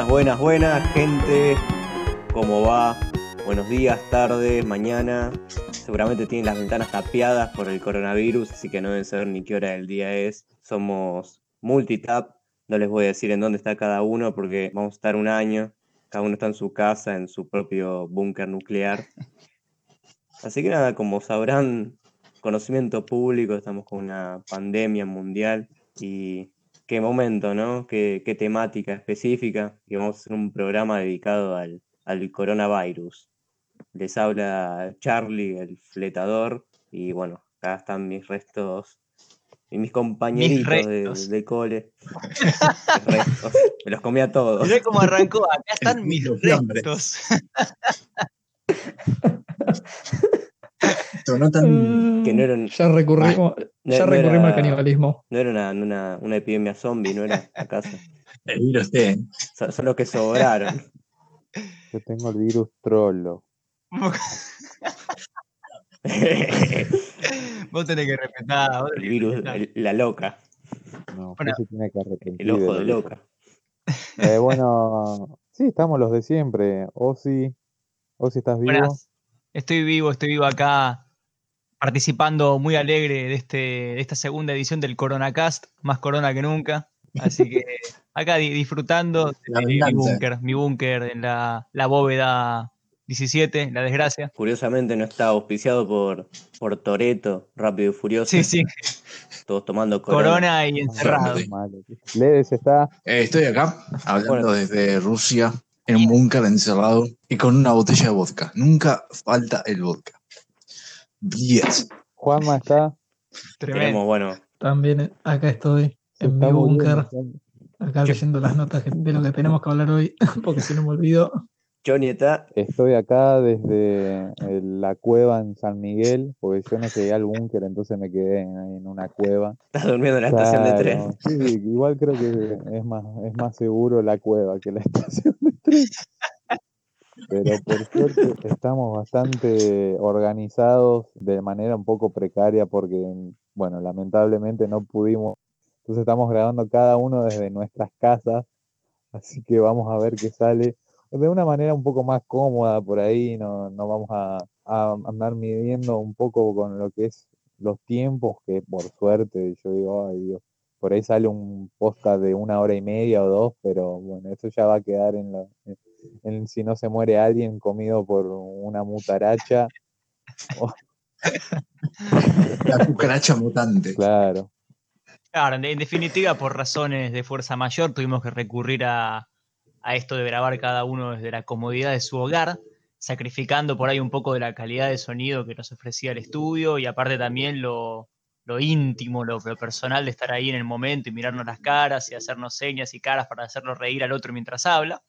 Buenas, buenas, buenas, gente. ¿Cómo va? Buenos días, tarde, mañana. Seguramente tienen las ventanas tapiadas por el coronavirus, así que no deben saber ni qué hora del día es. Somos multitap. No les voy a decir en dónde está cada uno porque vamos a estar un año. Cada uno está en su casa, en su propio búnker nuclear. Así que nada, como sabrán, conocimiento público, estamos con una pandemia mundial y qué momento, ¿no? Qué, qué temática específica. Y vamos a hacer un programa dedicado al, al coronavirus. Les habla Charlie, el fletador, y bueno, acá están mis restos y mis compañeritos de, restos. de cole. Mis restos. Me los comía todos. Mirá cómo arrancó. Acá están mis Los tan. Que no eran, Ya recurrimos, no- ya no recurrimos era- al canibalismo. no era una, una, una epidemia zombie, no era acaso. El virus T. Son, son los que sobraron. Yo tengo el virus trollo. Vos tenés que respetar. El que virus, respetar. el- la loca, No, Bueno, usted se tiene que arrepentir. el ojo de loca. Eh, bueno, sí, estamos los de siempre. Osi, Osi, ¿estás vivo? Buenas. Estoy vivo, estoy vivo acá participando muy alegre de, este, de esta segunda edición del CoronaCast, más corona que nunca. Así que acá di- disfrutando de mi búnker, mi búnker en la, la bóveda 17, la desgracia. Curiosamente no está auspiciado por, por Toreto, Rápido y Furioso. Sí, sí, Todos tomando corona. corona y encerrado. Sí. Malo. Ledes está. Eh, estoy acá hablando Bueno. desde Rusia, en un búnker encerrado y con una botella de vodka. Nunca falta el vodka. 10. Juanma está. Tremendo. Tenemos, bueno, También acá estoy, en mi búnker, acá leyendo las notas que- de lo que tenemos que hablar hoy, porque si no me olvido. Johnny está. Estoy acá desde el- la cueva en San Miguel, porque yo no llegué al búnker, entonces me quedé en, en una cueva. Estás durmiendo en la estación de tren. Sí, igual creo que es más, es más seguro la cueva que la estación de tren. Pero por suerte estamos bastante organizados de manera un poco precaria porque, bueno, lamentablemente no pudimos. Entonces estamos grabando cada uno desde nuestras casas, así que vamos a ver qué sale de una manera un poco más cómoda por ahí, no, no vamos a, a andar midiendo un poco con lo que es los tiempos, que por suerte yo digo, ay Dios, por ahí sale un podcast de una hora y media o dos, pero bueno, eso ya va a quedar en, la, en si no se muere alguien comido por una mutaracha, La cucaracha mutante. claro. Claro, en en definitiva, por razones de fuerza mayor, tuvimos que recurrir a, a esto de grabar cada uno desde la comodidad de su hogar, sacrificando por ahí un poco de la calidad de sonido que nos ofrecía el estudio y aparte también lo, lo íntimo, lo, lo personal de estar ahí en el momento y mirarnos las caras y hacernos señas y caras para hacerlo reír al otro mientras habla.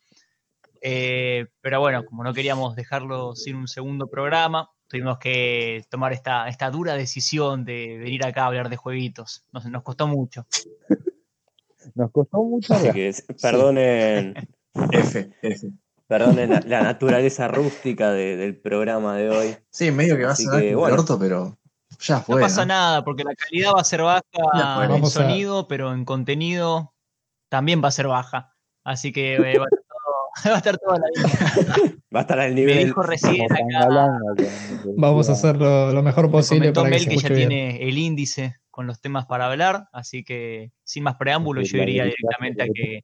Eh, pero bueno, como no queríamos dejarlo sin un segundo programa, tuvimos que tomar esta, esta dura decisión de venir acá a hablar de jueguitos. Nos, nos costó mucho. Nos costó mucho Así que perdonen, F, F. perdonen la, la naturaleza rústica de- del programa de hoy. Sí, medio que va a Así sonar que, como bueno. el orto, pero ya No fue. pasa ¿no? nada, porque la calidad va a ser baja en a- sonido, pero en contenido también va a ser baja. Así que eh, va, va a estar toda la vida. Va a estar al Me nivel. dijo recién acá, Vamos a hacer lo, lo mejor me posible comentó para que Mel se que ya bien. tiene el índice con los temas para hablar, así que sin más preámbulos Sí, yo iría directamente a que- que,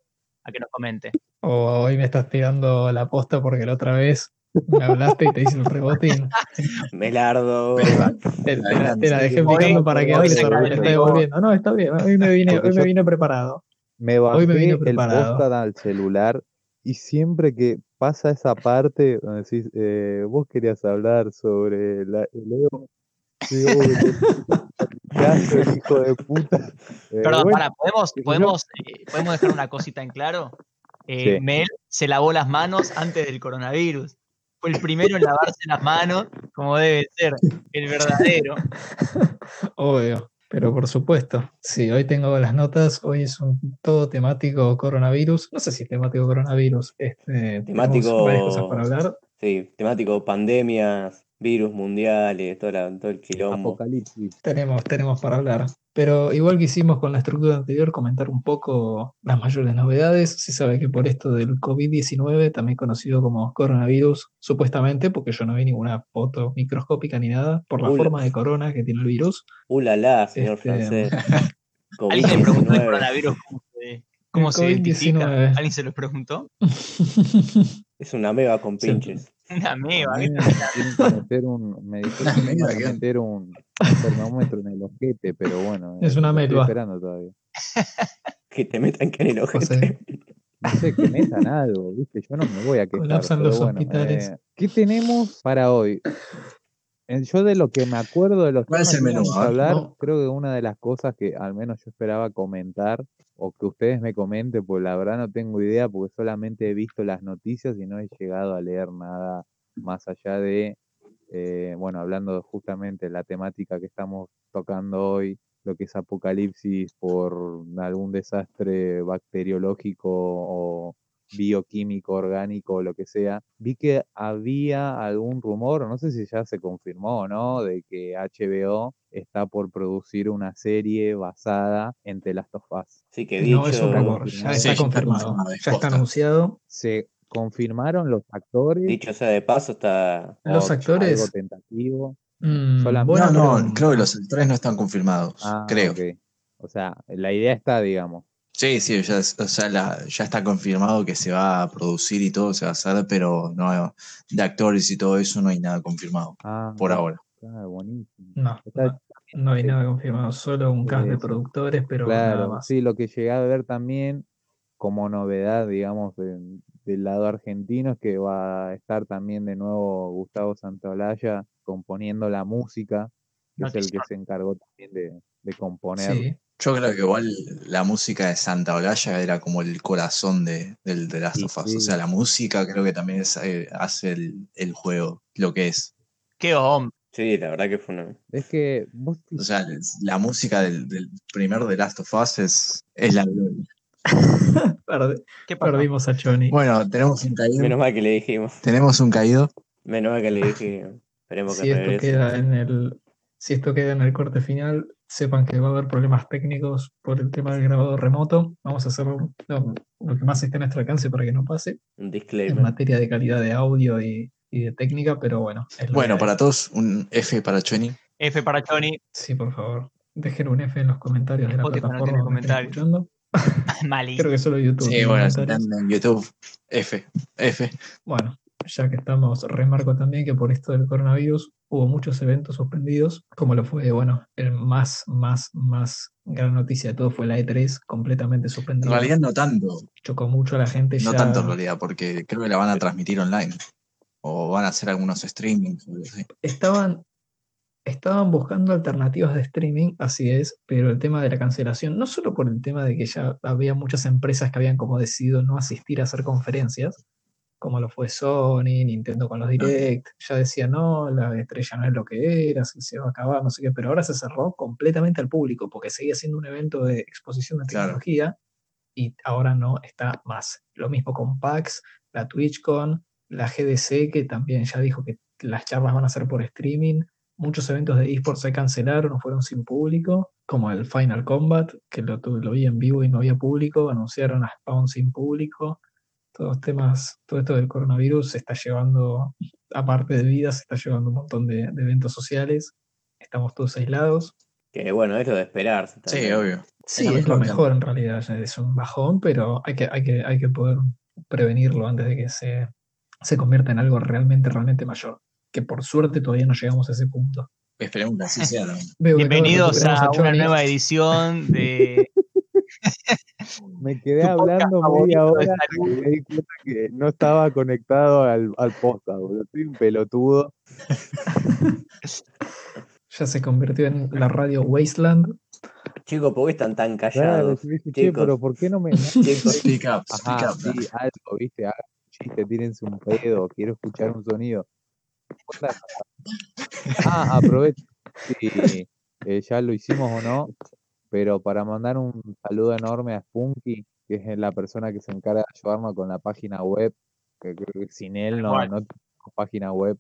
a que nos comente. O hoy me estás tirando la posta porque la otra vez me hablaste y te hice un rebotín. Melardo. Te, te la, te la dejé picando para que hables ahora me la está devolviendo. No, está bien, hoy me vine, hoy me vine preparado. Me bajé Hoy me vine el preparado. podcast al celular y siempre que pasa esa parte donde decís, eh, vos querías hablar sobre la, el Evo, digo, "Uy, qué asco, el hijo de puta. Eh, Perdón, bueno, para, ¿podemos, podemos, eh, ¿podemos dejar una cosita en claro? Eh, Sí. Mel se lavó las manos antes del coronavirus. Fue el primero en lavarse las manos, como debe ser, el verdadero. Obvio, pero por supuesto. Sí, hoy tengo las notas. Hoy es un todo temático coronavirus. No sé si es temático coronavirus. Este, Temático- varias cosas para hablar. Sí, temático pandemias, virus mundiales, todo, la- todo el quilombo. Apocalipsis. Tenemos, tenemos para hablar. Pero igual que hicimos con la estructura anterior, comentar un poco las mayores novedades. Se sabe que por esto del COVID-19, también conocido como coronavirus, supuestamente, porque yo no vi ninguna foto microscópica ni nada, por la forma de corona que tiene el virus. Uh, la la, señor Este, francés. ¿Alguien le preguntó el COVID-19. coronavirus cómo se, cómo El se identifica? COVID-19. ¿Alguien se lo preguntó? Es una mega con pinches. Una A meba. mí ¿qué me tienen que meter un, me dijeron que meter un, termómetro en el ojete, pero bueno, Es una lo estoy melva. esperando todavía. Que te metan que en el ojete. José. No sé, que metan algo, ¿viste? Yo no me voy a quejar. Colapsan pero los bueno, hospitales. eh, ¿Qué tenemos para hoy? Eh, Yo de lo que me acuerdo de los ¿Cuál es temas el que menú? íbamos A hablar, no. creo que una de las cosas que al menos yo esperaba comentar, o que ustedes me comenten, pues la verdad no tengo idea, porque solamente he visto las noticias y no he llegado a leer nada más allá de, eh, bueno, hablando justamente de la temática que estamos tocando hoy, lo que es apocalipsis por algún desastre bacteriológico o bioquímico, orgánico, o lo que sea. Vi que había algún rumor, no sé si ya se confirmó o no, de que HBO está por producir una serie basada en The Last of Us. Sí, que No es un dicho, rumor, ya está confirmado. Ya está anunciado. Se confirmaron los actores, dicho sea de paso, está. Los actores. algo tentativo. mm, bueno, no, creo que los tres no están confirmados. Ah, creo. O sea, la idea está, digamos. Sí, sí, ya, es- o sea, la- ya está confirmado que se va a producir y todo se va a hacer, pero no de actores y todo eso no hay nada confirmado Ah, por ahora. claro, buenísimo. No, Está- no, no hay nada confirmado, solo un cast de productores, pero nada Claro, más. sí, lo que llegué a ver también como novedad, digamos, de- del lado argentino es que va a estar también de nuevo Gustavo Santaolalla componiendo la música, que es el que se encargó también de, de componer. Sí, Yo creo que igual la música de Santa Olalla era como el corazón de, del de Last of Us. sí. O sea, la música creo que también es, eh, hace el, el juego, lo que es. Qué hombre. Sí, la verdad que fue una. Es que vos O sea, la música del, del primer de Last of Us es, es la gloria. ¿Qué perdimos a Johnny. Bueno, tenemos un caído. Menos mal que le dijimos. Tenemos un caído. Menos mal que le dije. Esperemos que Si esto queda en el, si esto queda en el corte final, sepan que va a haber problemas técnicos por el tema del grabado remoto. Vamos a hacer lo, que más esté a nuestro alcance para que no pase Un en disclaimer. materia de calidad de audio y, y de técnica, pero bueno. Bueno, para todos, un F para Choni. F para Johnny. Sí, por favor. Dejen un F en los comentarios de la no plataforma estén comentarios. escuchando. Malísimo. Creo que solo YouTube. Sí, bueno, en YouTube, F. F. Bueno, ya que estamos, remarco también que por esto del coronavirus hubo muchos eventos suspendidos, como lo fue, bueno, el más, más, más gran noticia de todo fue la E3 completamente En suspendida. realidad no tanto. Chocó mucho a la gente No ya. tanto en realidad, porque creo que la van a transmitir online. O van a hacer algunos streamings. Estaban, estaban buscando alternativas de streaming, así es, pero el tema de la cancelación, no solo por el tema de que ya había muchas empresas que habían como decidido no asistir a hacer conferencias, como lo fue Sony, Nintendo con los Direct, ya decía, no, la estrella no es lo que era, se, se va a acabar, no sé qué, pero ahora se cerró completamente al público, porque seguía siendo un evento de exposición de Claro. tecnología y ahora no está más. Lo mismo con PAX, la TwitchCon, la GDC, que también ya dijo que las charlas van a ser por streaming. Muchos eventos de esports se cancelaron o fueron sin público, como el Final Combat, que lo, lo vi en vivo y no había público, anunciaron a Spawn sin público. Todos temas, todo esto del coronavirus se está llevando, aparte de vida, se está llevando un montón de, de eventos sociales. Estamos todos aislados. Que bueno, es lo de esperarse. Sí, obvio. Sí, Es lo es lo mejor en realidad. Es un bajón, pero hay que, hay que, hay que poder prevenirlo antes de que se, se convierta en algo realmente, realmente mayor. Que por suerte todavía no llegamos a ese punto. Esperemos que así sea. Bienvenidos a una nueva edición de Me quedé Tu hablando media hora y me di cuenta que no estaba conectado al, al podcast, boludo. Soy un pelotudo. Ya se convirtió en la radio Wasteland. Chicos, ¿por qué están tan Claro, callados? yo dije, che, chicos. pero ¿por qué no me.? Chicos, Speak up, speak Ajá, up. sí, algo, viste, un chiste, tírense un pedo, quiero escuchar un sonido. Ah, aprovecho. Sí, eh, ya lo hicimos o no, pero para mandar un saludo enorme a Spunky, que es la persona que se encarga de ayudarnos con la página web, que creo que sin él no, no tenemos página web.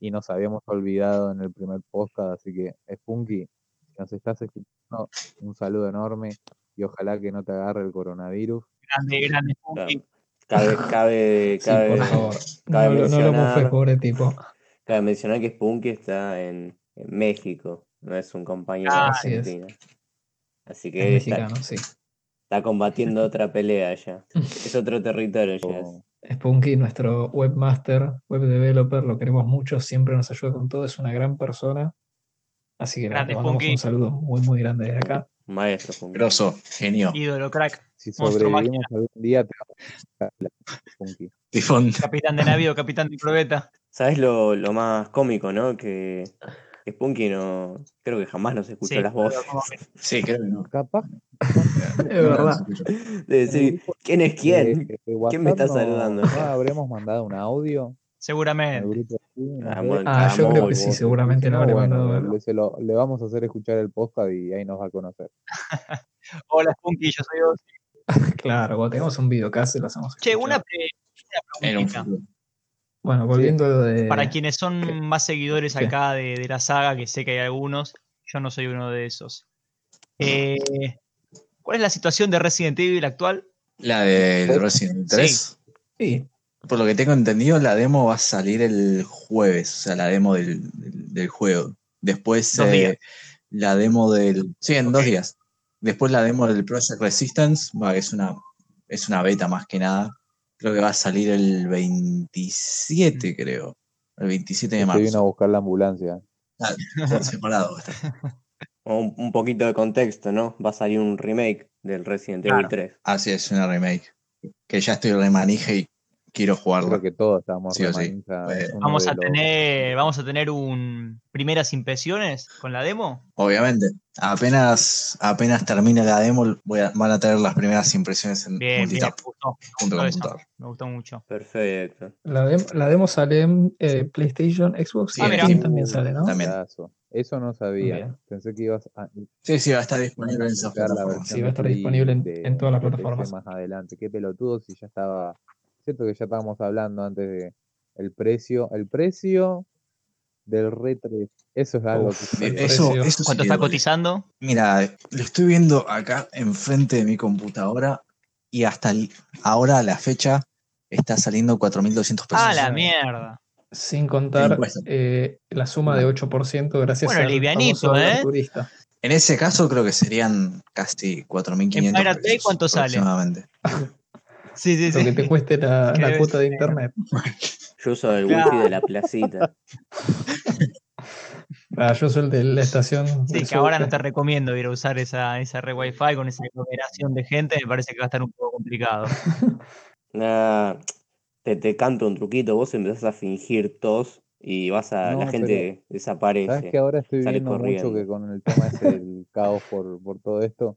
y nos habíamos olvidado en el primer podcast, así que Spunky, si nos estás escuchando, un saludo enorme y ojalá que no te agarre el coronavirus. Grande, grande. Spunky. Cabe, cabe, Sí, cabe, por favor. cabe No, lo- no lo mencionar- pobre tipo. cabe mencionar que Spunky está en, en México, no es un compañero de Ah, así es. Así Es que está, mexicano, sí. está combatiendo otra pelea ya. Es otro territorio ya. es. O- Spunky, nuestro webmaster, web developer, lo queremos mucho, siempre nos ayuda con todo, es una gran persona. Así que Grande le mandamos Spunky. un saludo muy, muy grande desde acá. Maestro Spunky. Grosso, genio. Ídolo, crack. Si sobrevivimos algún día, te Spunky. Tifón. Capitán de navío, capitán de probeta. ¿Sabes lo, lo más cómico, no? Que Spunky no. Creo que jamás nos escuchó Sí, las voces. Sí, creo que no. Capaz Es verdad. De decir, ¿quién es quién? ¿Quién me está saludando? No habremos mandado un audio Seguramente. Ah, bueno, Ah, yo creo que sí, vos. seguramente lo No, habré bueno, mandado. le, se lo- le vamos a hacer escuchar el podcast y ahí nos va a conocer. Hola, Spunky, yo soy Ozzy. Claro, cuando tengamos un videocast lo hacemos. Che, una, pre- una preguntita. Bueno, volviendo a lo de. Para quienes son más seguidores ¿Qué? acá de, de la saga, que sé que hay algunos, yo no soy uno de esos. Eh, ¿Cuál es la situación de Resident Evil actual? La de Resident Evil 3. Sí, Por lo que tengo entendido, la demo va a salir el jueves, o sea, la demo del, del- del juego. Después Dos eh, la demo del... Sí, en dos días. Después la demo del Project Resistance, va, es una, es una beta más que nada. Creo que va a salir el 27, creo. El 27 de Se vino a marzo. buscar la ambulancia. Ah, separado. Un, un poquito de contexto, ¿no? Va a salir un remake del Resident Claro. Evil 3. Así es, una remake. Que ya estoy remanije y quiero jugarla. Creo que todos estamos Sí o sí. es Vamos de a los- tener, vamos a tener un primeras impresiones con la demo. Obviamente. Apenas, apenas termine la demo, voy a- van a tener las primeras impresiones en Bien, bien, multitap me gustó, junto todo con eso. computador. me gustó mucho. Perfecto. la, dem- la demo sale en eh, PlayStation, Xbox Sí, y Ah, mira. También sale, ¿no? También. Eso no sabía. Bien. Pensé que ibas a Sí, sí, va a estar disponible en plataformas. versión Sí, va a estar de disponible en- de- en todas las de plataformas. más adelante. Qué pelotudo si ya estaba. Cierto que ya estábamos hablando antes de el precio. El precio del Re 3. Eso es algo Uf, que Eso, eso ¿Cuánto sí está duele. cotizando? Mira, lo estoy viendo acá enfrente de mi computadora y hasta el- ahora a la fecha está saliendo 4.200 pesos. Ah, la mierda. Sin contar eh, la suma de 8% gracias Bueno, al livianito, ¿eh? turista. En ese caso creo que serían casi 4.500 En Pirate Bay, pesos ¿cuánto sale? Sí, sí, Lo que te cueste la, la cuota de internet. Yo uso el Claro. wifi de la placita. Ah, yo soy el de la estación. Sí, que ahora no te recomiendo ir a usar esa, esa red Wi-Fi con esa aglomeración de gente, me parece que va a estar un poco complicado. Nah, te, te canto un truquito, vos empezás a fingir tos y vas a. No, la gente desaparece. ¿Sabes que ahora estoy viendo mucho que con el tema ese del caos por, por todo esto,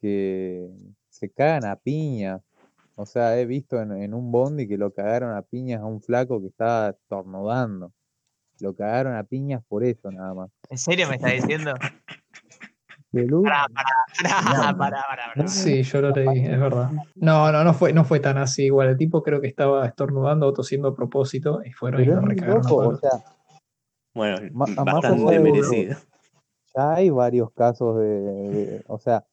que se cagan a piñas. O sea, he visto en, en un bondi que lo cagaron a piñas a un flaco que estaba estornudando. Lo cagaron a piñas por eso nada más. ¿En serio me estás diciendo? Pará, pará, pará. Sí, yo lo leí, es verdad. No, no, no fue, no fue tan así. Igual el tipo creo que estaba estornudando o tosiendo a propósito y fueron y pero lo es muy recagaron a loco, o palos. sea, Bueno, bastante merecido. ya hay varios casos de, de- o sea,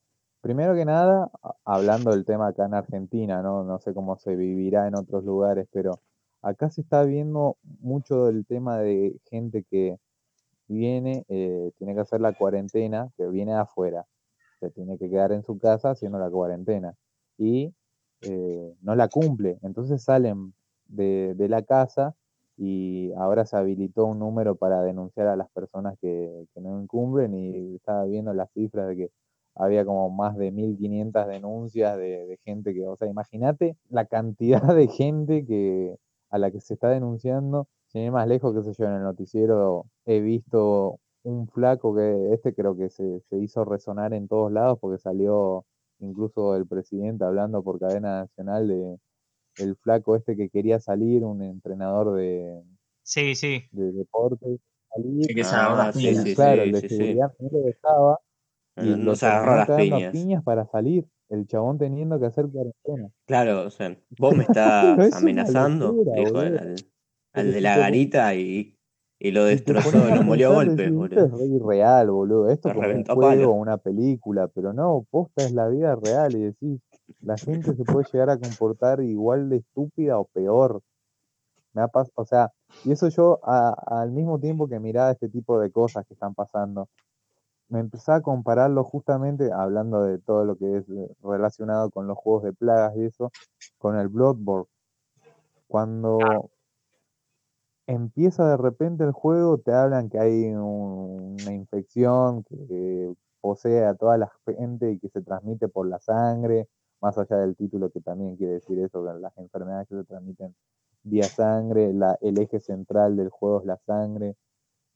primero que nada, hablando del tema acá en Argentina, ¿no? No sé cómo se vivirá en otros lugares, pero acá se está viendo mucho del tema de gente que viene, eh, tiene que hacer la cuarentena, que viene de afuera, se tiene que quedar en su casa haciendo la cuarentena. Y eh, no la cumple, entonces salen de, de la casa y ahora se habilitó un número para denunciar a las personas que, que no incumplen y estaba viendo las cifras de que había como más de 1500 denuncias de, de gente que, o sea, imagínate la cantidad de gente que a la que se está denunciando, sin ir más lejos, qué sé yo, en el noticiero he visto un flaco que este creo que se, se hizo resonar en todos lados porque salió incluso el presidente hablando por cadena nacional de el flaco este que quería salir, un entrenador de, Sí, sí. de deportes, salir, Sí, que Ah, sí, claro, sí, el de seguridad no lo dejaba y No, lo no se agarró a las piñas. piñas para salir, el chabón teniendo que hacer cuarentena. Claro, o sea, vos me estás Es amenazando, locura, dijo boludo. al, al de la garita y Y lo destrozó, lo molió a golpes, decís, esto boludo. es re irreal, boludo. Esto como un juego una película, pero no, posta es la vida real y decís, la gente se puede llegar a comportar igual de estúpida o peor. Me ha o sea, y eso yo a- al mismo tiempo que miraba este tipo de cosas que están pasando, me empezaba a compararlo justamente, hablando de todo lo que es eh, relacionado con los juegos de plagas y eso, con el Bloodborne. Cuando empieza de repente el juego, te hablan que hay un- una infección que posee a toda la gente y que se transmite por la sangre, más allá del título que también quiere decir eso, las enfermedades que se transmiten vía sangre, la- el eje central del juego es la sangre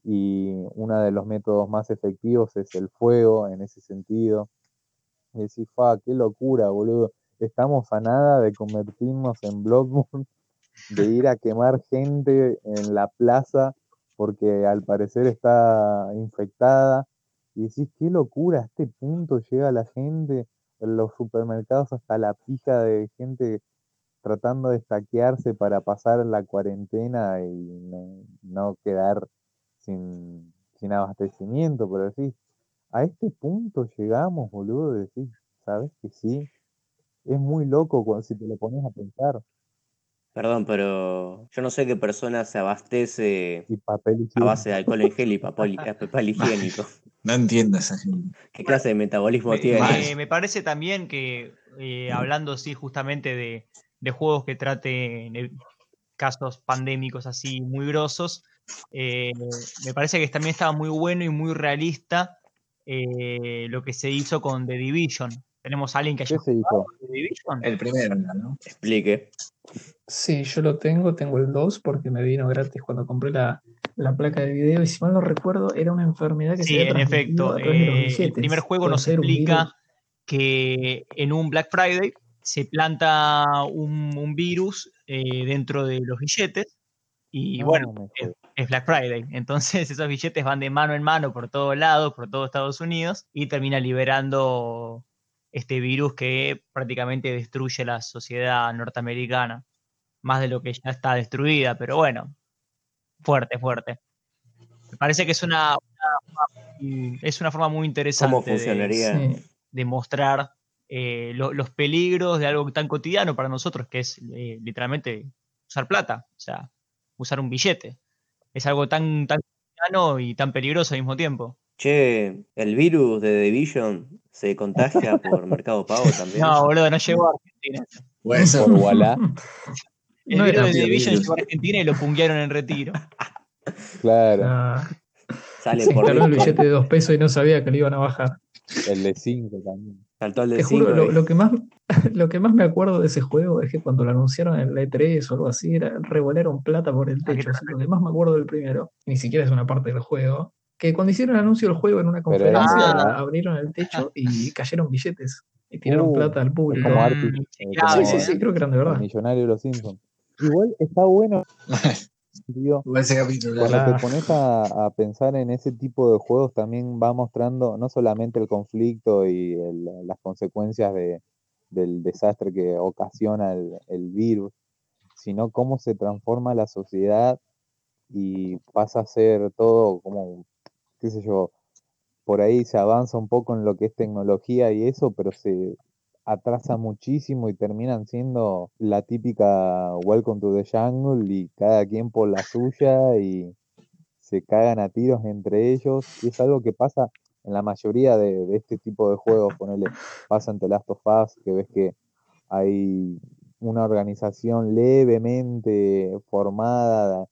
y uno de los métodos más efectivos es el fuego en ese sentido. Y decís, fa, qué locura, boludo. Estamos a nada de convertirnos en Bloodborne, de ir a quemar gente en la plaza porque al parecer está infectada. Y decís, qué locura, a este punto llega la gente, en los supermercados hasta la pija de gente tratando de estaquearse para pasar la cuarentena y no quedar sin, sin abastecimiento, pero decís, a este punto llegamos, boludo, decís, ¿sabes que sí? Es muy loco cuando, si te lo pones a pensar. Perdón, pero yo no sé qué persona se abastece Y papel a base de alcohol en gel y papel, eh, papel higiénico. No entiendo esa gente. ¿Qué clase de metabolismo Me, tiene? me- me parece también que, eh, hablando sí justamente de, de juegos que traten eh, casos pandémicos así muy grosos, eh, me parece que también estaba muy bueno y muy realista eh, lo que se hizo con The Division. Tenemos a alguien que haya ¿Qué se hizo? jugado The Division. El primero, ¿no? Explique. Sí, yo lo tengo, tengo el 2 porque me vino gratis cuando compré la, la placa de video y si mal no recuerdo era una enfermedad que Sí, se había en efecto. a través de los eh, el primer juego Puede nos explica que en un Black Friday se planta un, un virus eh, dentro de los billetes y No, bueno, me es, Black Friday. Entonces esos billetes van de mano en mano por todos lados, por todo Estados Unidos y termina liberando este virus que prácticamente destruye la sociedad norteamericana. Más de lo que ya está destruida, pero bueno, fuerte, fuerte. Me parece que es una, una- una- es una forma muy interesante ¿Cómo de- funcionaría? De mostrar eh, lo- los peligros de algo tan cotidiano para nosotros, que es eh, literalmente usar plata, o sea, usar un billete. Es algo tan, tan y tan peligroso al mismo tiempo. Che, ¿el virus de The Division se contagia por Mercado Pago también? No, boludo, no llegó a Argentina. Puede ser. Por Walla, El No virus de The Division virus. llegó a Argentina y lo punguearon en retiro. claro, Ah, Sale se por el billete de dos pesos y no sabía que le iban a bajar. el de 5 también. Saltó el de Te 5 juro, lo, lo que más, lo que más me acuerdo de ese juego es que cuando lo anunciaron en la E3 o algo así, era, revolaron plata por el Ah, techo. Así, lo que más me acuerdo del primero, ni siquiera es una parte del juego, que cuando hicieron el anuncio del juego en una conferencia, abrieron el techo y cayeron billetes y tiraron Uh, plata al público. como Mm, eh, inchequeable, Sí, sí, sí, creo que eran de verdad. millonario de los Simpsons. Igual está bueno, Cuando te pones a, a pensar en ese tipo de juegos, también va mostrando no solamente el conflicto y el- las consecuencias de- del desastre que ocasiona el, el virus, sino cómo se transforma la sociedad y pasa a ser todo como, qué sé yo, por ahí se avanza un poco en lo que es tecnología y eso, pero se atrasa muchísimo y terminan siendo la típica Welcome to the Jungle y cada quien por la suya y se cagan a tiros entre ellos. Y es algo que pasa en la mayoría de, este tipo de juegos, ponele, pasa en The Last of Us, que ves que hay una organización levemente formada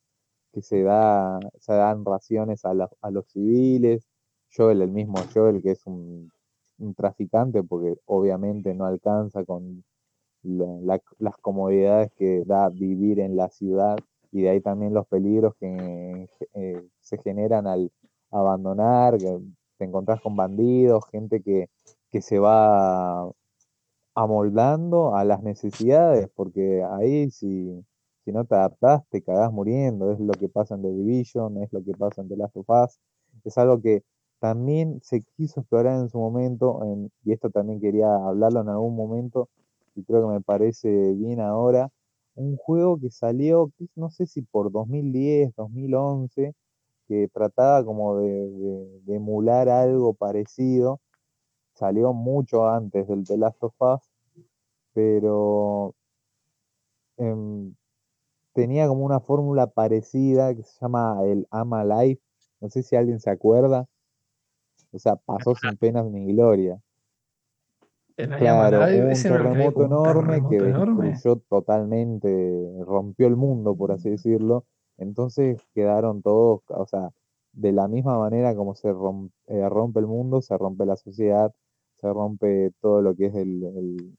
que se da, se dan raciones a, a los civiles, Joel, el mismo Joel, que es un, un traficante, porque obviamente no alcanza con la- la- las comodidades que da vivir en la ciudad, y de ahí también los peligros que eh, se generan al abandonar, que te encontrás con bandidos, gente que, que se va amoldando a las necesidades, porque ahí si, si no te adaptás te cagás muriendo, es lo que pasa en The Division, es lo que pasa en The Last of Us, es algo que también se quiso explorar en su momento, en- y esto también quería hablarlo en algún momento, y creo que me parece bien ahora, un juego que salió, no sé si por 2010, 2011, que trataba como de, emular algo parecido. Salió mucho antes del The Last pero em, tenía como una fórmula parecida que se llama el Ama Life. No sé si alguien se acuerda. O sea, pasó sin penas ni gloria. En Claro, hubo un terremoto un enorme que enorme. destruyó totalmente, rompió el mundo, por así decirlo. Entonces quedaron todos, o sea, de la misma manera como se rom- eh, rompe el mundo, se rompe la sociedad, se rompe todo lo que es el, el-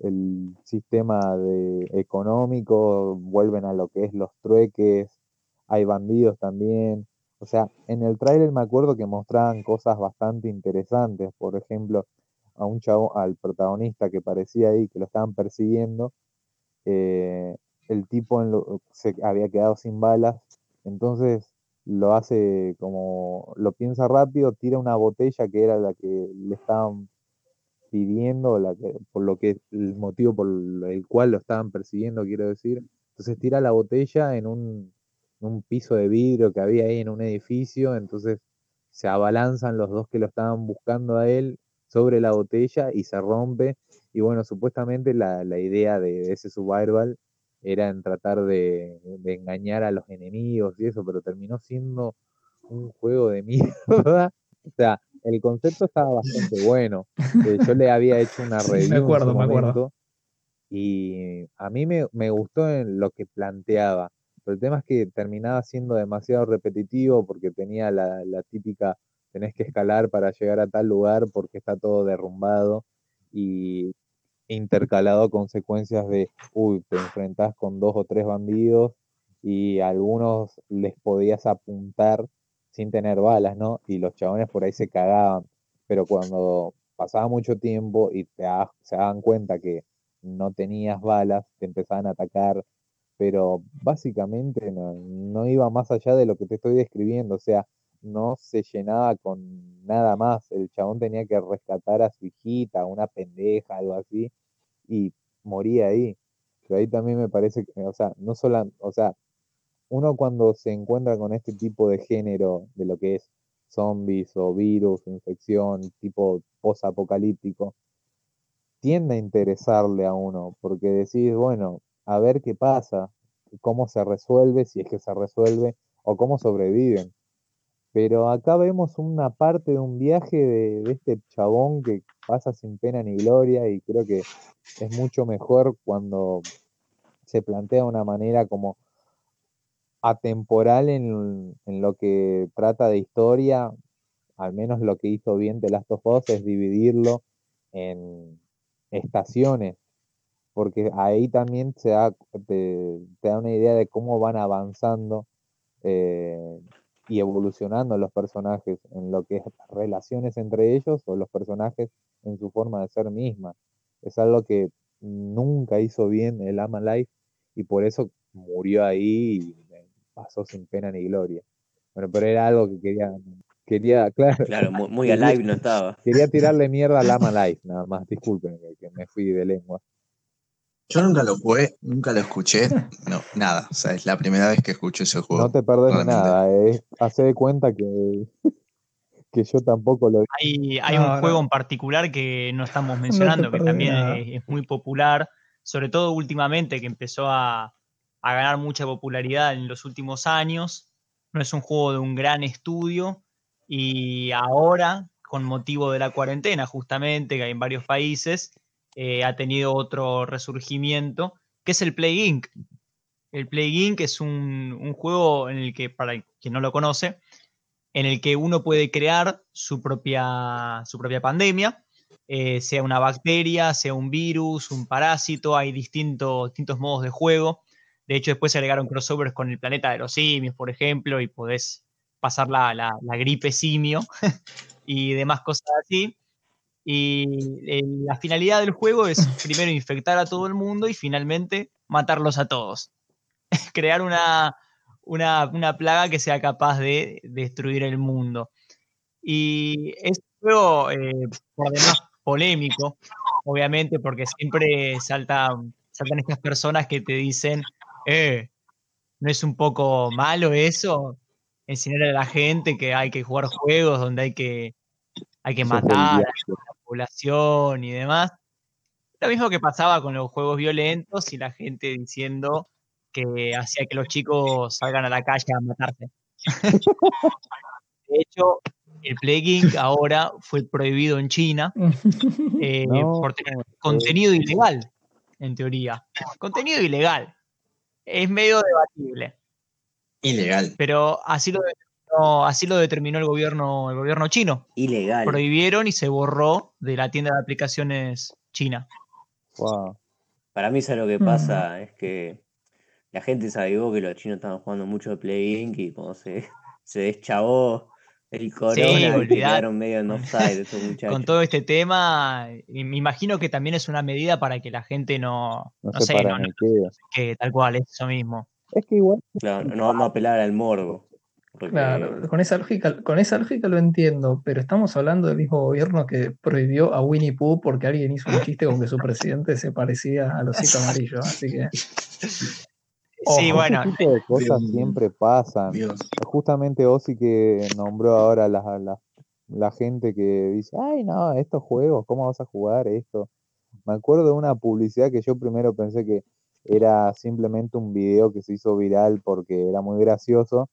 el sistema de, económico, vuelven a lo que es los trueques, hay bandidos también. O sea, en el tráiler me acuerdo que mostraban cosas bastante interesantes, por ejemplo, a un chavo, al protagonista que parecía ahí, que lo estaban persiguiendo, eh, el tipo se había quedado sin balas, entonces lo hace como, lo piensa rápido, tira una botella que era la que le estaban pidiendo, la que, por lo que el motivo por el cual lo estaban persiguiendo, quiero decir. Entonces tira la botella en un, un piso de vidrio que había ahí en un edificio, entonces se abalanzan los dos que lo estaban buscando a él sobre la botella y se rompe. Y bueno, supuestamente la, la idea de, de ese survival era en tratar de, de engañar a los enemigos y eso, pero terminó siendo un juego de mierda. O sea, el concepto estaba bastante bueno. Eh, yo le había hecho una Sí, me review acuerdo, en su me acuerdo. y a mí me, me gustó en lo que planteaba. Pero el tema es que terminaba siendo demasiado repetitivo porque tenía la, la típica, tenés que escalar para llegar a tal lugar porque está todo derrumbado y intercalado con secuencias de, uy, te enfrentás con dos o tres bandidos y a algunos les podías apuntar sin tener balas, ¿no? Y los chabones por ahí se cagaban. Pero cuando pasaba mucho tiempo y te se daban cuenta que no tenías balas, te empezaban a atacar. Pero básicamente no, no iba más allá de lo que te estoy describiendo. O sea, no se llenaba con nada más. El chabón tenía que rescatar a su hijita, una pendeja, algo así, y moría ahí. Pero ahí también me parece que, o sea, no solo, o sea, uno cuando se encuentra con este tipo de género de lo que es zombies o virus, infección, tipo post-apocalíptico, tiende a interesarle a uno, porque decís, bueno, a ver qué pasa, cómo se resuelve, si es que se resuelve, o cómo sobreviven. Pero acá vemos una parte de un viaje de, este chabón que pasa sin pena ni gloria y creo que es mucho mejor cuando se plantea de una manera como atemporal en, en lo que trata de historia, al menos lo que hizo bien The Last of Us es dividirlo en estaciones, porque ahí también se da, te, te da una idea de cómo van avanzando eh, y evolucionando los personajes en lo que es relaciones entre ellos o los personajes en su forma de ser misma. Es algo que nunca hizo bien el Ama Life y por eso murió ahí y pasó sin pena ni gloria. Bueno, pero era algo que quería, quería, claro, Claro, muy, muy alive no estaba. quería tirarle mierda al Ama Life, nada más, disculpen que, que me fui de lengua. Yo nunca lo jugué, nunca lo escuché, no, nada. O sea, es la primera vez que escucho ese juego. No te perdés realmente. nada, eh. hace de cuenta que, que yo tampoco lo Hay, hay No, un juego en particular que no estamos mencionando, que también es, es muy popular, sobre todo últimamente, que empezó a, a ganar mucha popularidad en los últimos años. No es un juego de un gran estudio y ahora, con motivo de la cuarentena, justamente, que hay en varios países, eh, ha tenido otro resurgimiento, que es el Play Inc. El Play Inc. es un, juego en el que, para quien no lo conoce, en el que uno puede crear su propia, su propia pandemia, eh, sea una bacteria, sea un virus, un parásito, hay distintos, distintos modos de juego. De hecho, después se agregaron crossovers con el planeta de los simios, por ejemplo, y podés pasar la- la gripe simio y demás cosas así. Y eh, la finalidad del juego es primero infectar a todo el mundo y finalmente matarlos a todos. Crear una, una, una plaga que sea capaz de destruir el mundo. Y es un juego, eh, por demás, polémico, obviamente, porque siempre salta, saltan estas personas que te dicen, eh, ¿no es un poco malo eso? enseñar a la gente que hay que jugar juegos donde hay que, hay que matar. Población y demás. Lo mismo que pasaba con los juegos violentos y la gente diciendo que hacía que los chicos salgan a la calle a matarse. De hecho, el Plague ahora fue prohibido en China eh, No, por tener contenido ilegal, en teoría. Contenido ilegal. Es medio debatible, Ilegal. pero así lo determinó, así lo determinó el gobierno, el gobierno chino. Ilegal. Prohibieron y se borró de la tienda de aplicaciones china. Wow. Para mí, ¿sabes lo que Mm. pasa? Es que la gente se avivó que los chinos estaban jugando mucho de Play Inc. y como se, se deschavó el corona, y olvidate. quedaron medio en offside esos muchachos. Con todo este tema, y me imagino que también es una medida para que la gente no, No, no se sé, no, que tal cual, es eso mismo. Es que igual Claro, no vamos a apelar al morbo. Porque- Claro, con esa lógica, con esa lógica lo entiendo, pero estamos hablando del mismo gobierno que prohibió a Winnie Pooh porque alguien hizo un chiste con que su presidente se parecía al osito amarillo, así que Sí, bueno, ese tipo de cosas Dios. siempre pasan. Dios. Justamente Ozzy que nombró ahora la, la, la gente que dice, ay no, estos juegos, ¿cómo vas a jugar esto? Me acuerdo de una publicidad que yo primero pensé que era simplemente un video que se hizo viral porque era muy gracioso,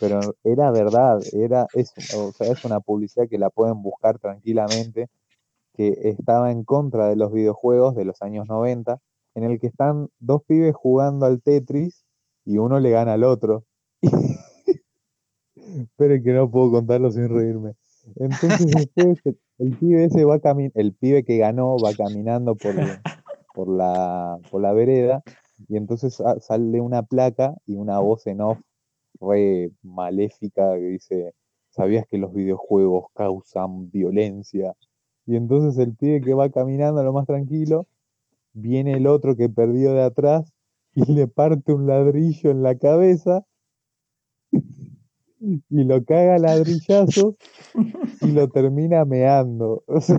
pero era verdad, era, es, o sea, es una publicidad que la pueden buscar tranquilamente, que estaba en contra de los videojuegos de los años 90, en el que están dos pibes jugando al Tetris y uno le gana al otro. Esperen que no puedo contarlo sin reírme. Entonces el, el pibe ese va el pibe que ganó va caminando por, por la por la vereda y entonces sa- sale una placa y una voz en off re maléfica que dice ¿Sabías que los videojuegos causan violencia? Y entonces el pibe que va caminando lo más tranquilo, viene el otro que perdió de atrás y le parte un ladrillo en la cabeza y lo caga a ladrillazos y lo termina meando. O sea,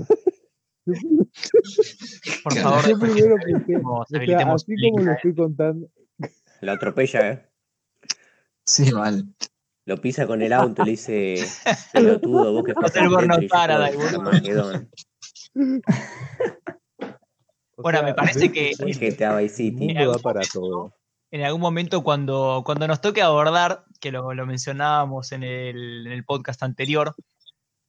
por favor, yo primero pensé, habilitemos- o sea, habilitemos así como lo estoy contando, Lo atropella, ¿eh? Sí, mal. Lo pisa con el auto y le dice, pelotudo, vos que Hacer pasás Burnout Paradise, Bueno, sea, me parece que el GTA Vice el City. para todo. en algún momento cuando, cuando nos toque abordar, que lo, lo mencionábamos en el, en el podcast anterior,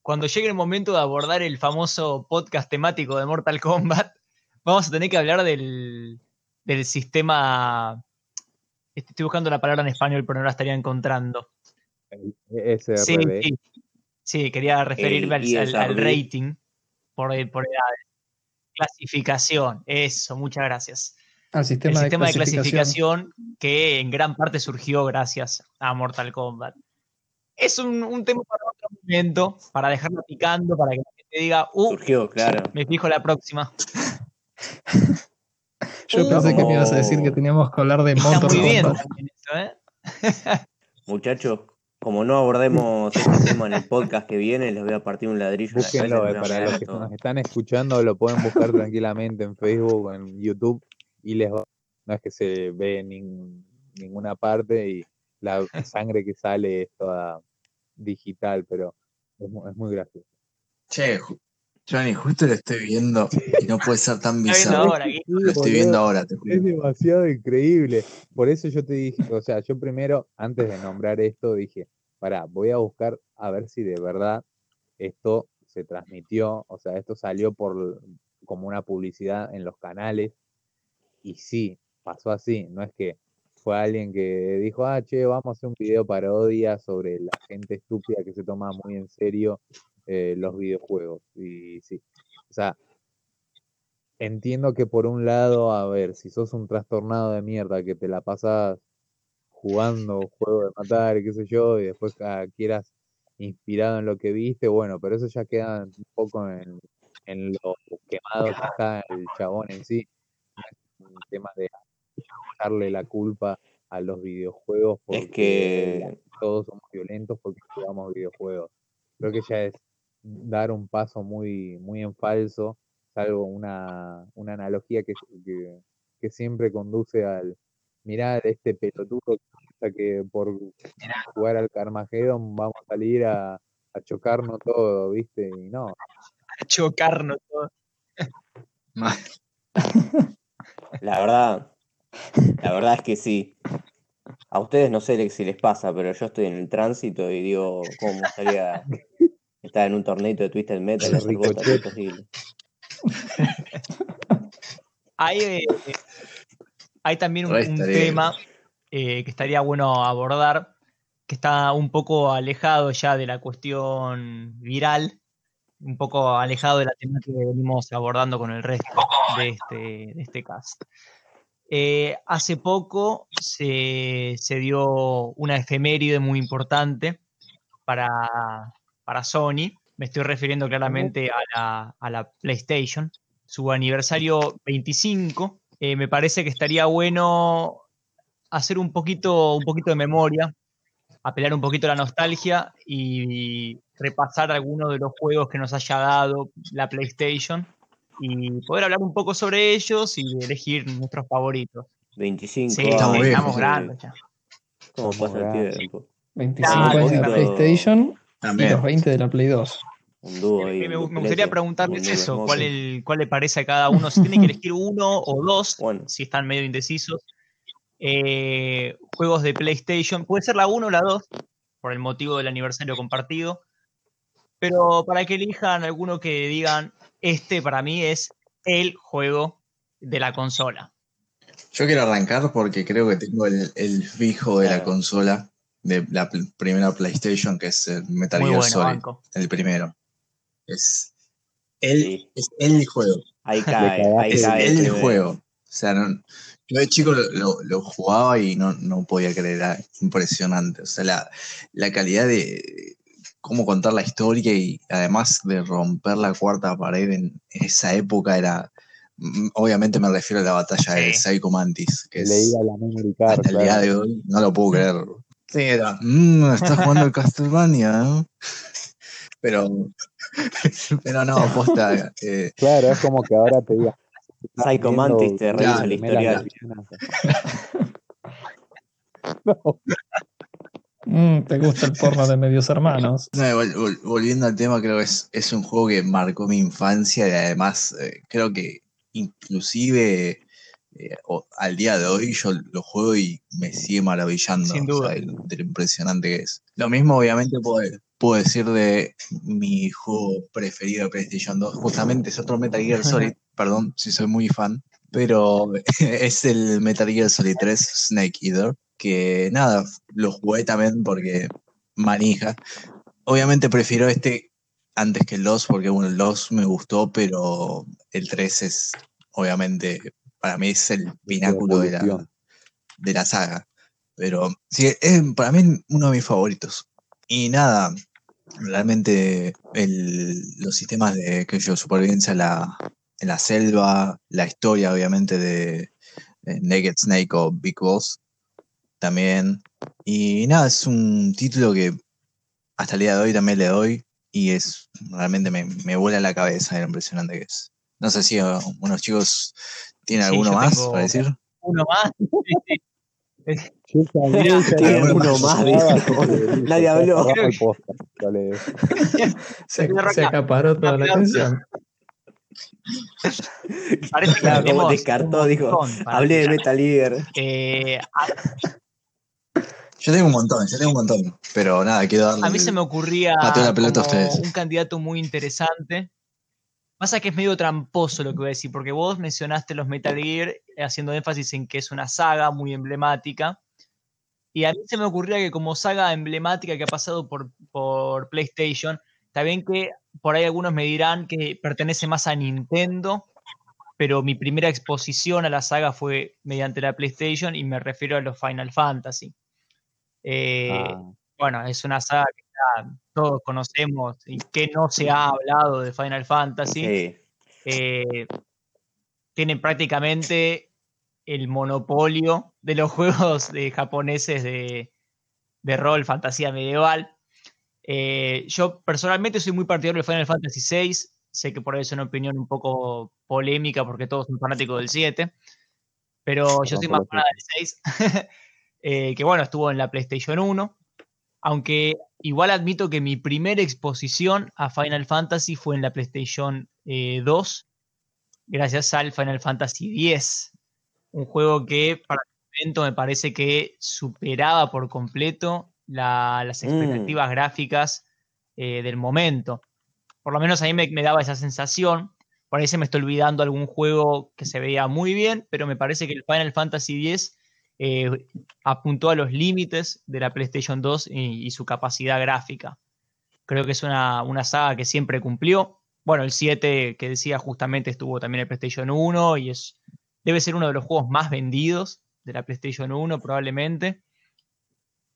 cuando llegue el momento de abordar el famoso podcast temático de Mortal Kombat, vamos a tener que hablar del, del sistema... Estoy buscando la palabra en español, pero no la estaría encontrando. SRB. Sí, sí, sí, quería referirme al, El al- al ESRB. rating por, por edades. Clasificación, eso, muchas gracias. al El sistema, sistema de de clasificación. clasificación que en gran parte surgió gracias a Mortal Kombat. Es un, un tema para otro momento, para dejarlo picando, para que la gente diga, uh, Surgió, claro. me fijo la próxima. Yo Uh, pensé que me ibas a decir como- que teníamos que hablar de Está Mortal muy bien eso, ¿eh? Muchachos, como no abordemos este tema en el podcast que viene, les voy a partir un ladrillo en la cabeza y Búsquenlo, eh, para los que nos están escuchando, lo pueden buscar tranquilamente en Facebook o en YouTube y les va. No es que se ve en nin- ninguna parte y la sangre que sale es toda digital, pero es, es muy gracioso. Che, Johnny, justo lo estoy viendo y no puede ser tan bizarro. ahora Lo estoy viendo ahora, te juro. Es demasiado increíble. Por eso yo te dije, o sea, yo primero, antes de nombrar esto, dije, pará, voy a buscar a ver si de verdad esto se transmitió, o sea, esto salió por como una publicidad en los canales. Y sí, pasó así. No es que fue alguien que dijo, ah, che, vamos a hacer un video parodia sobre la gente estúpida que se toma muy en serio eh, los videojuegos. Y sí, o sea, entiendo que por un lado, a ver, si sos un trastornado de mierda que te la pasas jugando juego de matar, y qué sé yo, y después ah, quieras inspirado en lo que viste, bueno, pero eso ya queda un poco en, en lo quemado que está el chabón en sí. No es un tema de echarle la culpa a los videojuegos porque Es que todos somos violentos porque jugamos videojuegos. Creo que ya es dar un paso muy, muy en falso, salvo una, una analogía que, que, que siempre conduce al mirar este pelotudo que piensa que por jugar al Carmageddon vamos a salir a, a chocarnos todo, ¿viste? Y no. A chocarnos todo. Mal. La verdad, la verdad es que sí. A ustedes no sé si les pasa, pero yo estoy en el tránsito y digo, ¿cómo me gustaría estar en un torneo de Twisted Metal botas? Es imposible. Hay, eh, hay también un, tema eh, que estaría bueno abordar, que está un poco alejado ya de la cuestión viral, un poco alejado de la temática que venimos abordando con el resto de este, de este cast. Eh, hace poco se, se dio una efeméride muy importante para, para Sony. Me estoy refiriendo claramente a la, a la PlayStation. Su aniversario 25. Eh, me parece que estaría bueno hacer un poquito, un poquito de memoria, apelar un poquito a la nostalgia y repasar algunos de los juegos que nos haya dado la PlayStation y poder hablar un poco sobre ellos y elegir nuestros favoritos. 25 Sí, Estamos estamos grandes ya. ¿Cómo pasa el tiempo? 25 Claro, años de la poquito- PlayStation y También. los 20 de la Play 2. Un dúo ahí. Me, gustaría preguntarles eso, cuál, el- cuál le parece a cada uno, si tienen que elegir uno o dos, Bueno, si están medio indecisos. Eh, juegos de PlayStation, puede ser la 1 o la 2, por el motivo del aniversario compartido, pero para que elijan alguno que digan, este para mí es el juego de la consola. Yo quiero arrancar porque creo que tengo el, el fijo de la consola de la primera PlayStation, que es el Metal Muy Gear bueno, Solid, banco. el primero. Es el, Sí. es el juego. ahí cae, ahí Es cae. el primero. juego. O sea, no- yo de chico lo, lo- lo jugaba y no, no podía creer, era impresionante. O sea, la, la calidad de cómo contar la historia y además de romper la cuarta pared en esa época era. mm, Obviamente me refiero a la batalla de. Psycho Mantis, que es Leía la memory card. hasta el día de hoy, no lo puedo creer. Sí, era, "Mm, está jugando el Castlevania, ¿no? Pero, pero no, posta. eh, Claro, es como que ahora te digas. estás Psycho Mantis te revisa historial. versiones. No, Mm, ¿Te gusta el porno de medios hermanos? no, vol- vol- volviendo al tema, creo que es, es un juego que marcó mi infancia y además eh, creo que inclusive eh, o- al día de hoy yo lo juego y me sigue maravillando Sin o duda. sea, lo impresionante que es. Lo mismo obviamente puedo, puedo decir de mi juego preferido de PlayStation 2, justamente es otro Metal Gear Solid, perdón si soy muy fan, pero es el Metal Gear Solid 3 Snake Eater, que nada, lo jugué también porque manija. Obviamente prefiero este antes que el 2, porque bueno, el 2 me gustó, pero el 3 es, obviamente, para mí es el pináculo de la, de la saga. Pero sí, es para mí uno de mis favoritos. Y nada, realmente el- los sistemas de que yo supervivencia en la, en la selva, la historia obviamente de, de Naked Snake o Big Boss también. Y nada, es un título que hasta el día de hoy también le doy y es realmente me, me vuela la cabeza lo impresionante que es. No sé si uh, unos chicos tienen Sí, alguno más tengo- para decir. Uno más. Tiene uno más, Nadie habló. Se, se acaparó toda la atención. Parece que Claro, como descartó, dijo, Hablé de. Metal Gear. Eh, Yo tengo un montón, yo tengo un montón. Pero nada, quiero darle. A mí se me ocurría pateo la pelota a como ustedes. un candidato muy interesante. Pasa que es medio tramposo lo que voy a decir, porque vos mencionaste los Metal Gear haciendo énfasis en que es una saga muy emblemática. Y a mí se me ocurría que como saga emblemática que ha pasado por, por PlayStation, está bien que por ahí algunos me dirán que pertenece más a Nintendo, pero mi primera exposición a la saga fue mediante la PlayStation y me refiero a los Final Fantasy. Eh, Ah, bueno, es una saga que todos conocemos y que no se ha hablado de Final Fantasy. Sí. Eh, tienen prácticamente el monopolio de los juegos de japoneses de, de rol, fantasía medieval. Eh, yo personalmente soy muy partidario de Final Fantasy VI. Sé que por ahí es una opinión un poco polémica porque todos son fanáticos del 7. Pero yo soy más fanático del 6. eh, que bueno, estuvo en la PlayStation 1, aunque igual admito que mi primera exposición a Final Fantasy fue en la PlayStation 2, gracias al Final Fantasy X, un juego que para el momento me parece que superaba por completo la- las Mm. expectativas gráficas eh, del momento. Por lo menos a mí me, me daba esa sensación. Por ahí se me está olvidando algún juego que se veía muy bien, pero me parece que el Final Fantasy X eh, apuntó a los límites de la PlayStation 2 y, su capacidad gráfica. Creo que es una, una saga que siempre cumplió. Bueno, el 7 que decía justamente estuvo también en PlayStation 1 y es, debe ser uno de los juegos más vendidos de la PlayStation 1 probablemente.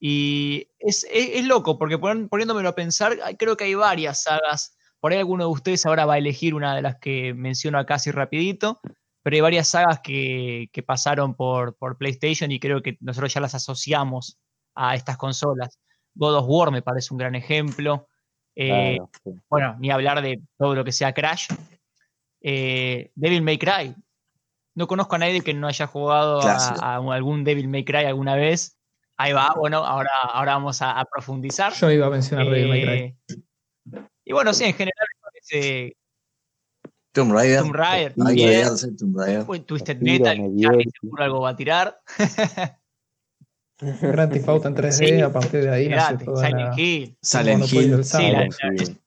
Y es, es- loco, porque pon- poniéndomelo a pensar, creo que hay varias sagas. Por ahí alguno de ustedes ahora va a elegir una de las que menciono acá así rapidito, pero hay varias sagas que, que pasaron por, por PlayStation y creo que nosotros ya las asociamos a estas consolas. God of War me parece un gran ejemplo. Eh, Claro, sí. bueno, ni hablar de todo lo que sea Crash. Eh, Devil May Cry. No conozco a nadie que no haya jugado a, algún Devil May Cry alguna vez. Ahí va, bueno, ahora, ahora vamos a, a profundizar. Yo iba a mencionar Devil May Cry. Eh, y bueno, sí, en general me parece Tomb Raider. Tomb Raider Hay que también. olvidarse de Tomb Raider. Twisted Metal, seguro algo va a tirar. Grand Theft Auto en 3D, Sí, a partir de ahí toda Silent la, Hill. Sí, la- Silent Hill.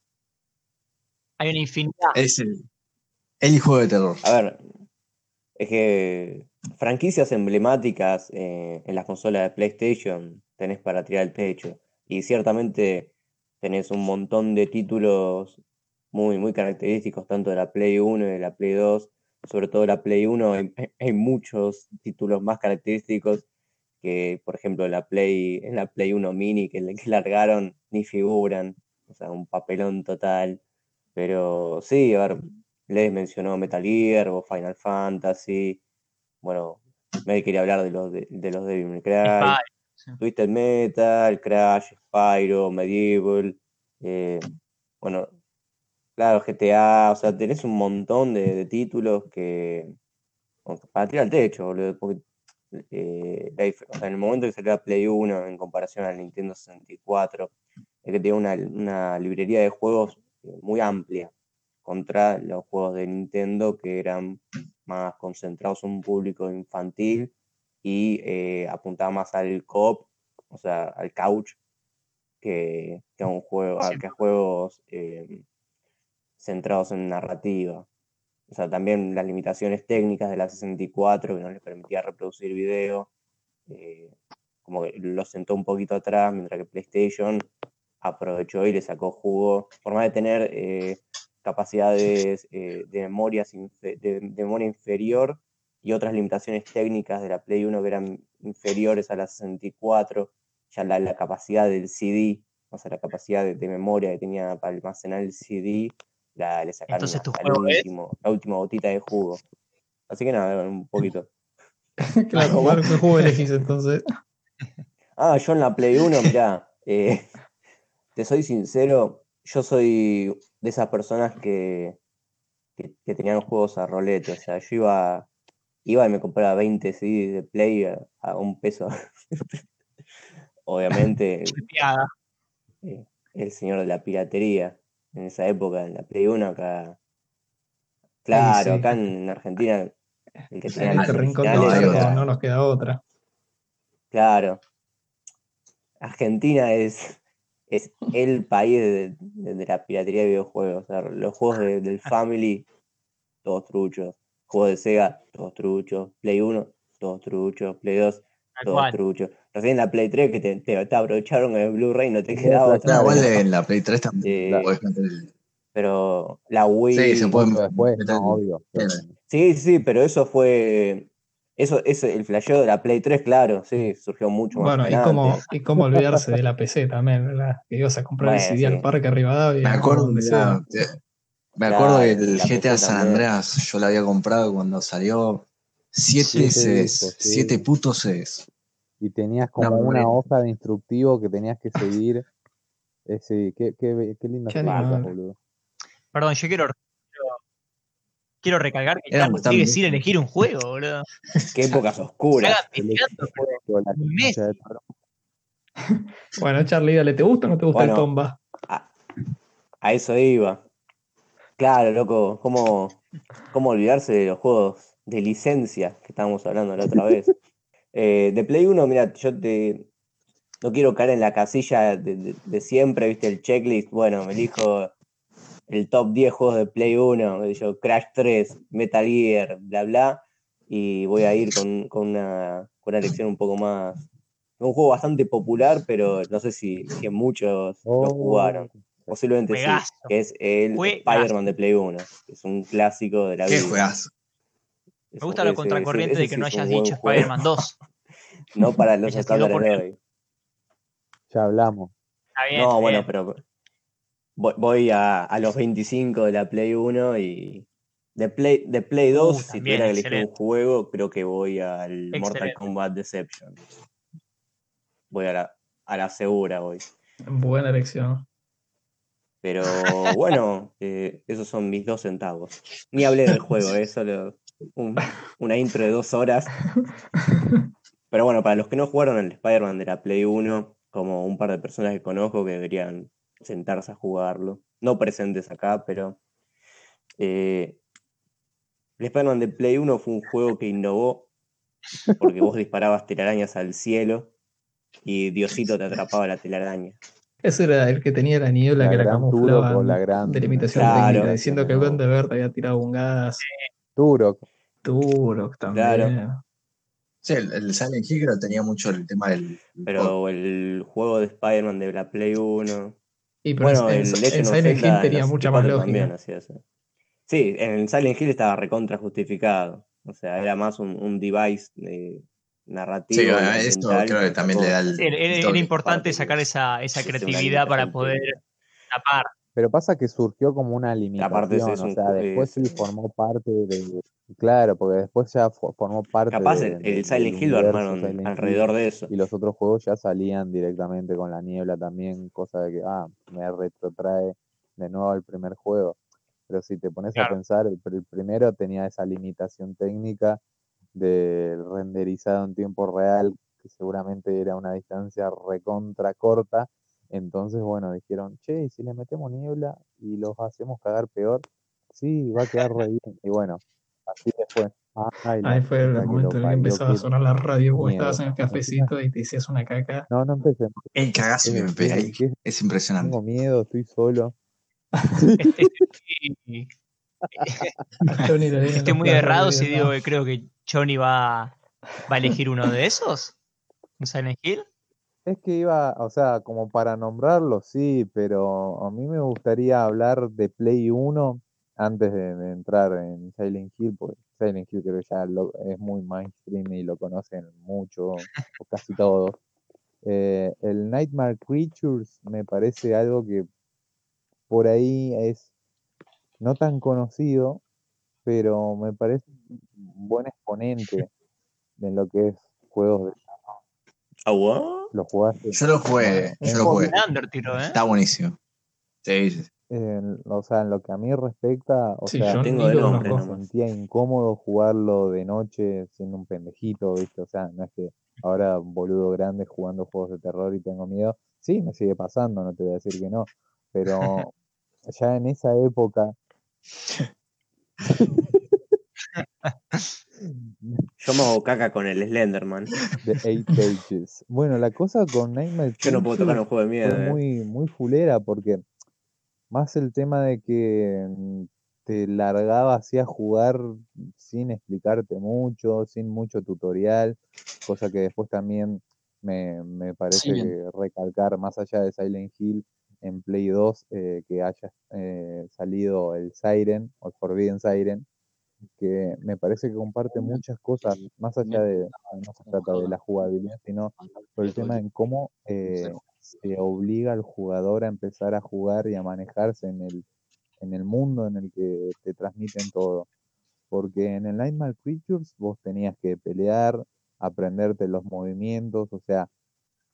Hay una infinidad. Es el, el juego de terror. A ver, es que franquicias emblemáticas eh, en las consolas de PlayStation tenés para tirar el pecho. Y ciertamente tenés un montón de títulos muy, muy característicos, tanto de la Play 1 y de la Play 2. Sobre todo la Play 1, hay, hay muchos títulos más característicos que, por ejemplo, la Play, en la Play 1 Mini que, que largaron ni figuran. O sea, un papelón total. Pero sí, a ver, les mencionó Metal Gear o Final Fantasy. Bueno, me quería hablar de los de, de los Devil May Cry, Spy, sí. Twisted Metal, Crash, Spyro, Medieval. eh, bueno, claro, GTA, o sea, tenés un montón de, de títulos que. para tirar al techo, boludo. Porque, eh, o sea, en el momento que salió la Play 1 en comparación al Nintendo 64, es que tenía una, una librería de juegos eh, muy amplia contra los juegos de Nintendo que eran más concentrados en un público infantil y eh, apuntaba más al co o sea, al couch, que, que a un juego, a, que a juegos eh, centrados en narrativa. O sea, también las limitaciones técnicas de la 64 que no les permitía reproducir video, eh, como que lo sentó un poquito atrás, mientras que PlayStation aprovechó y le sacó jugo, por más de tener eh, capacidades eh, de, memorias infe- de, memoria inferior y otras limitaciones técnicas de la Play 1 que eran inferiores a la 64, ya la, capacidad del CD, o sea, la capacidad de memoria que tenía para almacenar el CD, la, le sacaron Entonces, ¿tu juego es? último, la última gotita de jugo. Así que nada, un poquito. claro, Marco, ¿qué juego elegís entonces? Ah, yo en la Play 1, mirá, eh, te soy sincero, yo soy de esas personas que, que, que tenían juegos a rolete, o sea, yo iba, iba y me compraba 20 CDs de Play a, a un peso. Obviamente, eh, el señor de la piratería, en esa época, en la Play 1 acá. Claro, sí. acá en Argentina, el que tenía En este rincón no, charco era- no nos queda otra. Claro. Argentina es, es el país de, de- de la piratería de videojuegos. O sea, los juegos de- del Family, todos truchos. Juegos de Sega, todos truchos. Play 1, todos truchos. Play 2, Todos cual. truchos. Recién en la Play 3 que te, te- te aprovecharon el Blu-ray no te quedaba Claro, otra. Igual en la Play 3 también Eh, podés meter el- Pero la Wii. Sí, se puede después, meter no, obvio. Sí, sí, pero eso fue. Eso, eso, el flasheo de la Play 3, claro, sí, surgió mucho más Bueno, y cómo, y cómo olvidarse de la PC también, ¿verdad? Que ibas a comprar el CD al sí. Parque Rivadavia. Me acuerdo, donde mirá, sea. te- me acuerdo Claro, que el la GTA San. Andreas yo lo había comprado cuando salió siete sí. siete putos CDs. Y tenías como No, una bueno. hoja de instructivo que tenías que seguir. Ese, qué, qué, qué lindas boludo. Perdón, yo quiero quiero recalcar que Era tan sigue sin elegir un juego, boludo. Qué épocas oscuras. Bueno, Charlie, dale, ¿te gusta o no te gusta Bueno. el Tomba? A, a eso iba. Claro, loco, ¿cómo, ¿cómo olvidarse de los juegos de licencia que estábamos hablando la otra vez? Eh, de Play 1, mira, yo te no quiero caer en la casilla de, de- de siempre, viste, el checklist. Bueno, me elijo el top 10 juegos de Play 1, qué sé yo, Crash 3, Metal Gear, bla, bla. Y voy a ir con, con una, con una elección un poco más. Un juego bastante popular, pero no sé si, si muchos lo Oh, jugaron. Posiblemente Juegazo. sí, que es el. Spider-Man de Play 1, que es un clásico de la Qué vida. juegazo. Me gusta lo ese- contracorriente ese de que sí no hayas dicho. Spider-Man 2. No para los estándares por de hoy. Ya hablamos. Está bien. No, está bueno, bien. pero voy, a, a los 25 de la Play 1 y de Play, de Play 2, si Uh, también, tuviera que elegir un juego, creo que voy al Mortal. Kombat Deception. Voy a la, a la segura hoy. Buena elección. Pero bueno, eh, esos son mis dos centavos. Ni hablé del juego, es solo un- una intro de dos horas. Pero bueno, para los que no jugaron el Spider-Man de la Play 1, como un par de personas que conozco que deberían sentarse a jugarlo. No presentes acá, pero. eh, el Spider-Man de Play 1 fue un juego que innovó porque vos disparabas telarañas al cielo y Diosito te atrapaba la telaraña. Ese era el que tenía la niebla La que o la gran- de la imitación Claro. técnica, diciendo que el Duende Verde había tirado un gas. Turok. Turok también. Claro. Sí, el, el Silent Hill creo que tenía mucho el tema del. Pero el juego de Spider-Man de la Play 1. Y pero Bueno, en, el Silent Hill en tenía mucha más 64 lógica. Sí, en el Silent Hill estaba recontra justificado. O sea, era más un, un device narrativo. Sí, esto creo que también le da el. Era, importante sacar esa, esa creatividad para poder tapar. Pero pasa que surgió como una limitación, es o un sea, después sí formó parte de... Claro, porque después ya fo- formó parte Capaz de, el, de- el Silent Hill lo universo armaron Silent Hill, alrededor de eso. y los otros juegos ya salían directamente con la niebla también, cosa de que, ah, me retrotrae de nuevo al primer juego. Pero si te pones Claro. a pensar, el, pr- el primero tenía esa limitación técnica del renderizado en tiempo real, que seguramente era una distancia recontra corta. Entonces, bueno, dijeron, che, ¿y si le metemos niebla y los hacemos cagar peor, sí, va a quedar re bien. Y bueno, así después. Ay, la Ahí fue el momento en el que empezaba a sonar la radio, vos estabas en el cafecito y te hacías una caca. No, no empecé. El cagazo que me pega ahí. ¿Qué? Es impresionante. Tengo miedo, estoy solo. Este- estoy, muy errado si digo que creo que Johnny va, va a elegir uno de esos. ¿Un Silent Hill? Es que iba, o sea, como para nombrarlo, sí, pero a mí me gustaría hablar de Play 1 antes de, entrar en Silent Hill, porque Silent Hill creo que ya lo- es muy mainstream y lo conocen mucho, o casi todos. Eh, el Nightmare Creatures me parece algo que por ahí es no tan conocido, pero me parece un buen exponente de lo que es juegos de ¿Agua? los jugaste. Yo lo jugué, yo lo jugué. Under tiro, ¿eh? Está buenísimo. Sí, sí. En- o sea, en lo que a mí respecta, o Sí, sea, yo tengo de lo nombre me sentía incómodo jugarlo de noche siendo un pendejito, ¿viste? O sea, no es que ahora boludo grande jugando juegos de terror y tengo miedo. Sí, me sigue pasando, no te voy a decir que no, pero ya en esa época Yo me hago caca con el Slenderman. de Eight Pages. Bueno, la cosa con Nightmare Yo no puedo tocar un juego de miedo. fue eh. muy, muy fulera porque más el tema de que mm, te largaba así a jugar sin explicarte mucho, sin mucho tutorial, cosa que después también me, me parece Sí. que recalcar más allá de Silent Hill en Play 2 eh, que haya eh, salido el Siren o el Forbidden Siren que me parece que comparte muchas cosas, más allá de, no se trata de la jugabilidad, sino por el tema en cómo eh, se obliga al jugador a empezar a jugar y a manejarse en el, en el mundo en el que te transmiten todo. Porque en el Nightmare Creatures vos tenías que pelear, aprenderte los movimientos, o sea,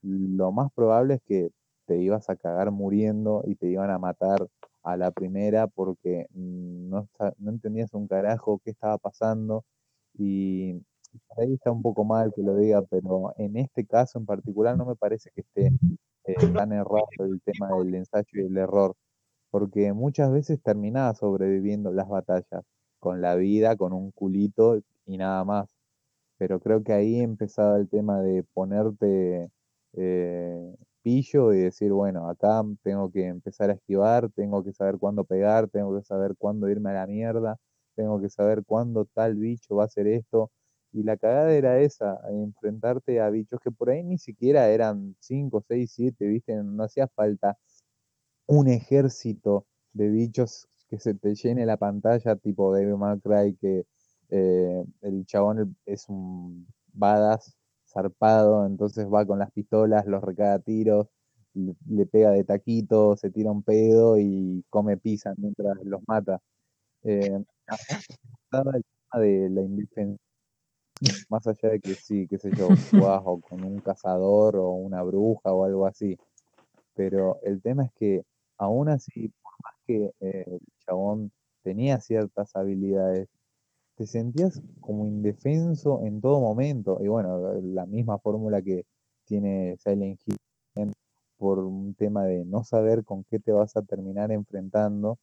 lo más probable es que te ibas a cagar muriendo y te iban a matar a la primera porque mm, no, entendías un carajo qué estaba pasando y ahí está un poco mal que lo diga, pero en este caso en particular no me parece que esté eh, tan errado el tema del ensayo y el error, porque muchas veces terminaba sobreviviendo las batallas con la vida, con un culito y nada más. Pero creo que ahí empezaba el tema de ponerte eh, y decir, bueno, acá tengo que empezar a esquivar, tengo que saber cuándo pegar, tengo que saber cuándo irme a la mierda, tengo que saber cuándo tal bicho va a hacer esto. Y la cagada era esa, enfrentarte a bichos que por ahí ni siquiera eran 5, 6, 7, ¿viste? No hacía falta un ejército de bichos que se te llene la pantalla, tipo May Cry, que eh, el chabón es un badass zarpado, entonces va con las pistolas, los recaga tiros, le, pega de taquito, se tira un pedo y come pizza mientras los mata. Eh, el tema de la indefensión, más allá de que sí, qué sé yo, jugás o con un cazador o una bruja o algo así. Pero el tema es que aún así, por más que eh, el chabón tenía ciertas habilidades, te sentías como indefenso en todo momento. Y bueno, la misma fórmula que tiene Silent Hill por un tema de no saber con qué te vas a terminar enfrentando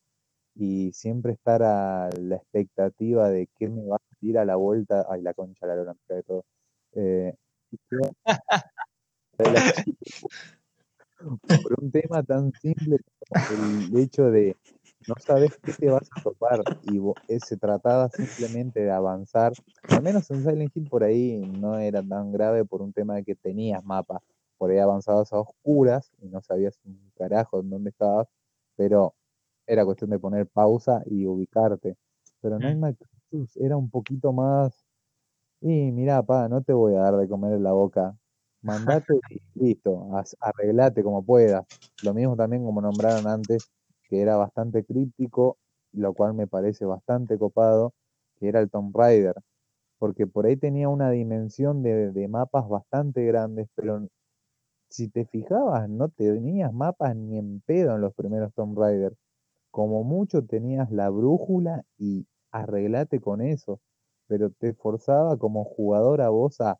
y siempre estar a la expectativa de qué me va a salir a la vuelta. Ay, la concha, la lora, cae todo. Eh, por un tema tan simple como el hecho de no sabes qué te vas a topar y eh, se trataba simplemente de avanzar. Al menos en Silent Hill por ahí no era tan grave por un tema de que tenías mapas. Por ahí avanzabas a oscuras y no sabías un carajo en dónde estabas, pero era cuestión de poner pausa y ubicarte. Pero Mm. Nightmare Creatures era un poquito más, y mirá, pa, no te voy a dar de comer en la boca. Mandate y listo, arreglate como puedas. Lo mismo también como nombraron antes, que era bastante críptico, lo cual me parece bastante copado, que era el Tomb Raider. Porque por ahí tenía una dimensión de, de mapas bastante grandes, pero si te fijabas, no tenías mapas ni en pedo en los primeros Tomb Raider. Como mucho tenías la brújula y arreglate con eso, pero te forzaba como jugador a vos a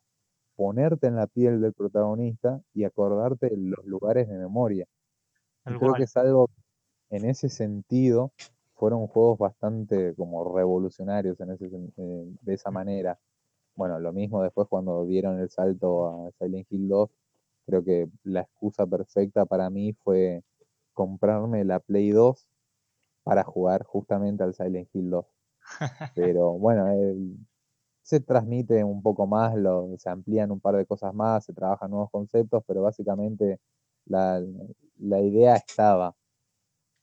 ponerte en la piel del protagonista y acordarte los lugares de memoria. Creo que es algo, en ese sentido, fueron juegos bastante como revolucionarios en ese, eh, de esa manera. Bueno, lo mismo después cuando dieron el salto a Silent Hill 2, creo que la excusa perfecta para mí fue comprarme la Play 2 para jugar justamente al Silent Hill 2. Pero bueno, se transmite un poco más, lo, se amplían un par de cosas más, se trabajan nuevos conceptos, pero básicamente la, la idea estaba.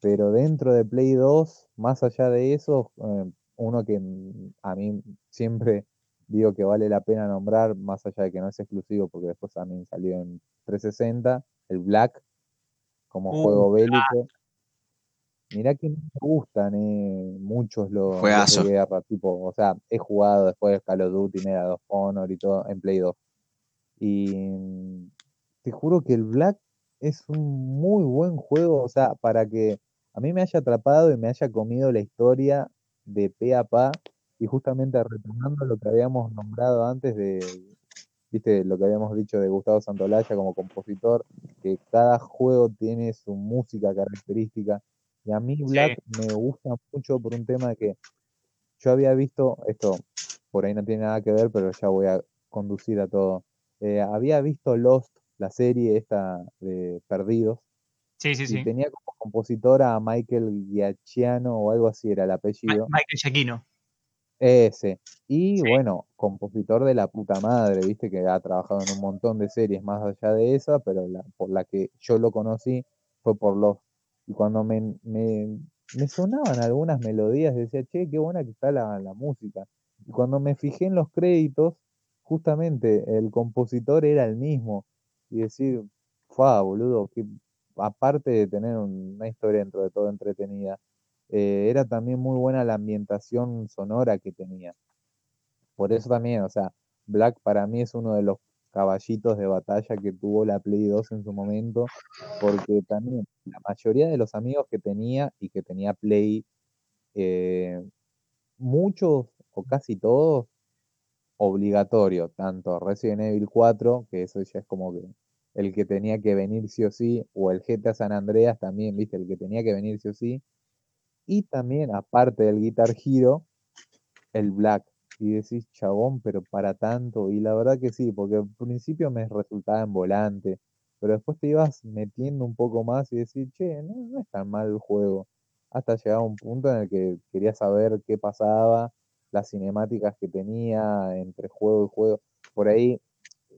Pero dentro de Play 2, más allá de eso, eh, uno que mm, a mí siempre digo que vale la pena nombrar, más allá de que no es exclusivo, porque después también salió en 360, el Black, como Uh, juego bélico. Mirá que no me gustan eh, muchos los, de guerra, tipo, o sea, he jugado después Call of Duty, Medal of Honor y todo en Play 2. Y mm, te juro que el Black es un muy buen juego, o sea, para que a mí me haya atrapado y me haya comido la historia de pe a pa, y justamente retomando lo que habíamos nombrado antes de, viste, lo que habíamos dicho de Gustavo Santolaya como compositor, que cada juego tiene su música característica, y a mí Black me gusta mucho por un tema que yo había visto, esto por ahí no tiene nada que ver, pero ya voy a conducir a todo. Eh, había visto Lost, la serie esta de Perdidos, Sí, sí, y sí. tenía como compositor a Michael Giacchiano o algo así era el Ma- apellido. Michael Giacchino. Ese. Y Sí. bueno, compositor de la puta madre, viste que ha trabajado en un montón de series más allá de esa, pero la, por la que yo lo conocí fue por Lost. Y cuando me, me, me sonaban algunas melodías, decía, che, qué buena que está la, la música. Y cuando me fijé en los créditos, justamente el compositor era el mismo. Y decir, fa, boludo, que aparte de tener un- una historia dentro de todo entretenida, eh, era también muy buena la ambientación sonora que tenía. Por eso también, o sea, Black para mí es uno de los caballitos de batalla que tuvo la Play 2 en su momento, porque también la mayoría de los amigos que tenía y que tenía Play, eh, muchos o casi todos, obligatorio, tanto Resident Evil 4, que eso ya es como que el que tenía que venir sí o sí, o el GTA San Andreas también, viste, el que tenía que venir sí o sí, y también, aparte del Guitar Hero, el Black. Y decís, chabón, pero para tanto. Y la verdad que sí, porque al principio me resultaba en volante, pero después te ibas metiendo un poco más y decís, che, no, no es tan mal el juego. Hasta llegaba un punto en el que quería saber qué pasaba, las cinemáticas que tenía entre juego y juego. Por ahí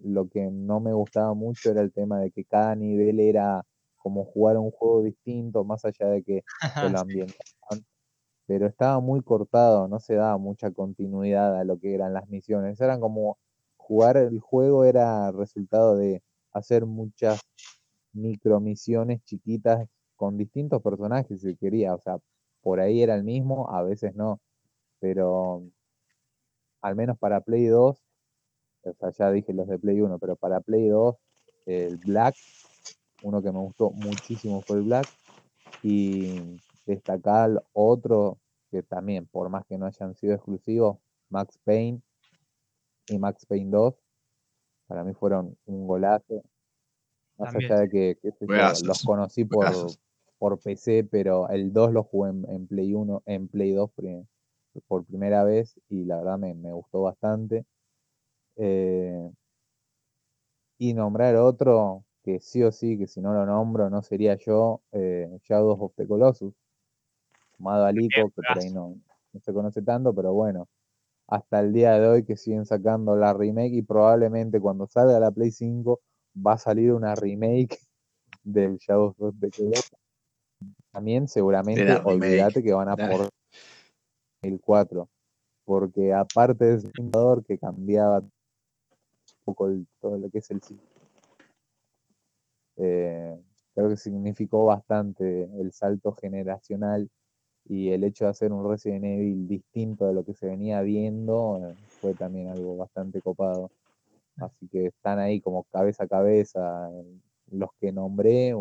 lo que no me gustaba mucho era el tema de que cada nivel era como jugar un juego distinto, más allá de que te lo ambientaban. Pero estaba muy cortado, no se daba mucha continuidad a lo que eran las misiones. Eran como jugar el juego era resultado de hacer muchas micromisiones chiquitas con distintos personajes si quería. O sea, por ahí era el mismo, a veces no. Pero al menos para Play 2, o sea, ya dije los de Play 1, pero para Play 2, el Black uno que me gustó muchísimo fue el Black. Y destacar otro que también, por más que no hayan sido exclusivos, Max Payne y Max Payne 2, para mí fueron un golazo. Más allá de que, los conocí por, por PC, pero el 2 lo jugué en, Play 1, en Play 2 por primera vez y la verdad me, gustó bastante. Eh, y nombrar otro, que sí o sí, que si no lo nombro no sería yo, eh, Shadows of the Colossus, sumado a Lico, que por ahí no, no se conoce tanto, pero bueno, hasta el día de hoy que siguen sacando la remake y probablemente cuando salga la Play 5 va a salir una remake del Shadows of the Colossus. También seguramente olvídate que van a por el 4, porque aparte de ese fundador que cambiaba poco todo lo que es el eh, creo que significó bastante el salto generacional y el hecho de hacer un Resident Evil distinto de lo que se venía viendo eh, fue también algo bastante copado. Así que están ahí como cabeza a cabeza. Los que nombré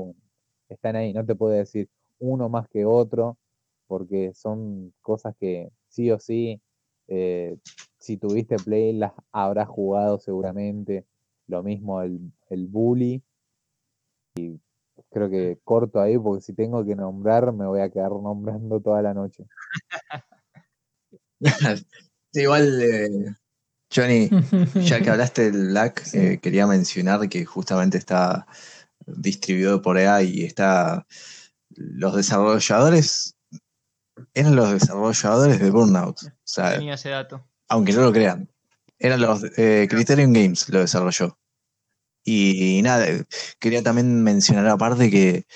están ahí. No te puedo decir uno más que otro, porque son cosas que sí o sí, eh, si tuviste Play, las habrás jugado seguramente. Lo mismo el, el Bully, y creo que corto ahí porque si tengo que nombrar me voy a quedar nombrando toda la noche. igual, eh, Johnny, ya que hablaste del Black, eh, quería mencionar que justamente está distribuido por EA y está los desarrolladores eran los desarrolladores de Burnout. O sea, Tenía ese dato. Aunque no lo crean. Eran los eh, Criterion Games lo desarrolló. Y, nada, quería también mencionar aparte que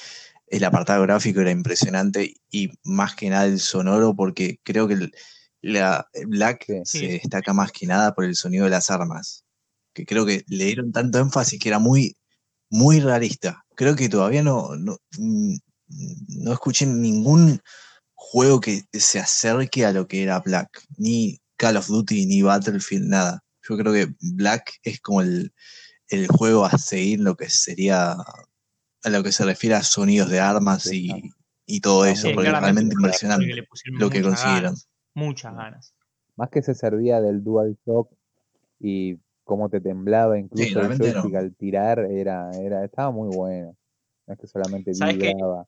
el apartado gráfico era impresionante y más que nada el sonoro, porque creo que la Black se destaca más que nada por el sonido de las armas. Que creo que le dieron tanto énfasis que era muy, muy realista. Creo que todavía no, no, mm, no escuché ningún juego que se acerque a lo que era Black. Ni Call of Duty, ni Battlefield, nada. Yo creo que Black es como el, el juego a seguir lo que sería a lo que se refiere a sonidos de armas y, todo eso, porque realmente impresionante lo que consiguieron. muchas ganas. Más que se servía del Dual Shock y cómo te temblaba incluso el joystick al tirar, era, era, estaba muy bueno. No es que solamente vibraba.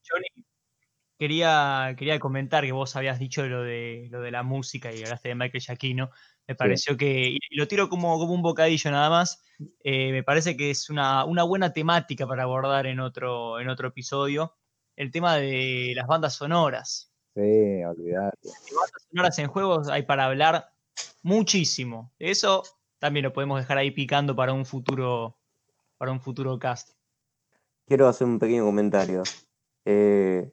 Quería, quería comentar que vos habías dicho lo de, lo de la música y hablaste de Michael Giacchino. Me pareció que, y lo tiro como, como un bocadillo nada más, eh, me parece que es una, buena temática para abordar en otro, en otro episodio, el tema de las bandas sonoras. Sí, olvidate. De bandas sonoras en juegos hay para hablar muchísimo. Eso también lo podemos dejar ahí picando para un futuro, para un futuro cast. Quiero hacer un pequeño comentario. Eh,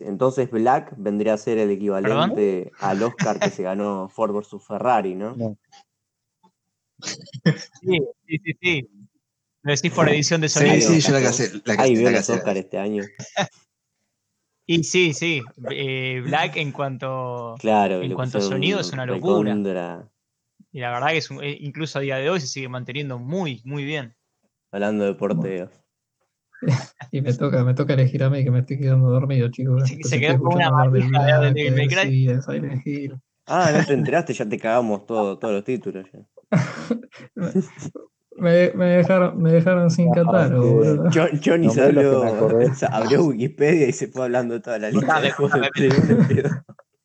entonces Black vendría a ser el equivalente al Oscar que se ganó Ford vs Ferrari, ¿no? Sí, sí, sí, sí. Lo decís por edición de sonido. Sí, sí, yo la casé. La Ahí vio los Oscar este año. Y sí, sí. Eh, Black en cuanto, claro, en cuanto a sonido es una locura. Y la verdad que es un- eh, incluso a día de hoy se sigue manteniendo muy, muy bien. Hablando de porteos. Y me toca, me toca elegir a mí, que me estoy quedando dormido, chicos. Sí, se quedó con una de sí, Silent Hill. Ah, no te enteraste, ya te cagamos todo, todos los títulos. ya. Me, me dejaron, me dejaron sin No, catálogo, boludo. John, Johnny No, se abrió, Wikipedia y se fue hablando de toda la lista Contame, de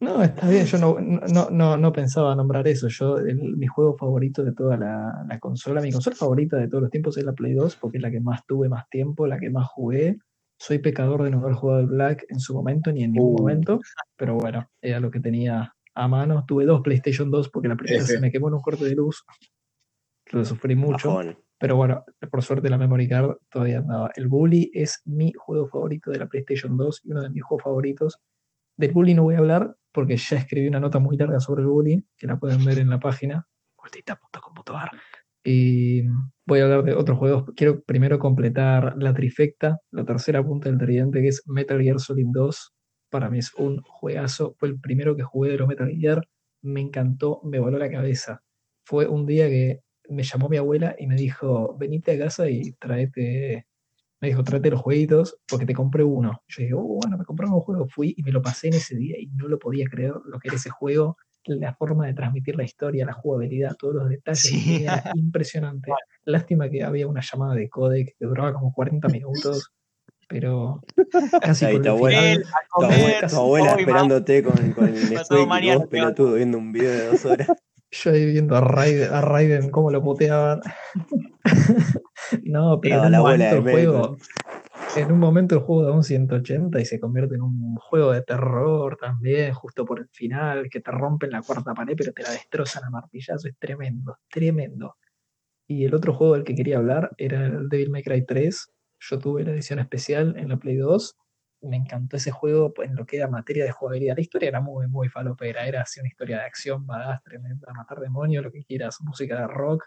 juegos de contame. Play 1 y Play 2. No, está bien, yo no, no, no, no pensaba nombrar eso. Yo, el- mi juego favorito de toda la, la consola, mi consola favorita de todos los tiempos es la Play 2, porque es la que más tuve más tiempo, la que más jugué. Soy pecador de no haber jugado el Black en su momento, ni en ningún Uh. momento, pero bueno, era lo que tenía a mano. Tuve dos PlayStation 2 porque la primera se me quemó en un corte de luz. Lo sufrí mucho. Bajón. Pero bueno, por suerte la memory card todavía andaba. El Bully es mi juego favorito de la PlayStation 2 y uno de mis juegos favoritos. Del Bully no voy a hablar porque ya escribí una nota muy larga sobre el Bully, que la pueden ver en la página, vueltita.com.ar. Y voy a hablar de otros juegos. Quiero primero completar la trifecta, la tercera punta del tridente, que es Metal Gear Solid 2. Para mí es un juegazo. Fue el primero que jugué de los Metal Gear. Me encantó, me voló la cabeza. Fue un día que me llamó mi abuela y me dijo, venite a casa y traete, me dijo, tráete los jueguitos porque te compré uno. Yo dije, oh, bueno, me compré un juego, fui y me lo pasé en ese día y no lo podía creer lo que era ese juego, la forma de transmitir la historia, la jugabilidad, todos los detalles, Sí. era impresionante. Lástima que había una llamada de codec que duraba como 40 minutos, pero casi Ahí por tu el abuela, final, tu abuela, tu abuela esperándote con, con el va. pelotudo viendo un video de dos horas. Yo ahí viendo a Raiden, a Raiden cómo lo puteaban. no, pero en un momento el juego, en un momento el juego da un 180 y se convierte en un juego de terror también, justo por el final, que te rompen la cuarta pared, pero te la destrozan a martillazo, es tremendo, tremendo. Y el otro juego del que quería hablar era el Devil May Cry 3. Yo tuve la edición especial en la Play 2. Me encantó ese juego en lo que era materia de jugabilidad. La historia era muy, muy falopera. Era así una historia de acción, badass, tremenda, matar demonios, lo que quieras, música de rock.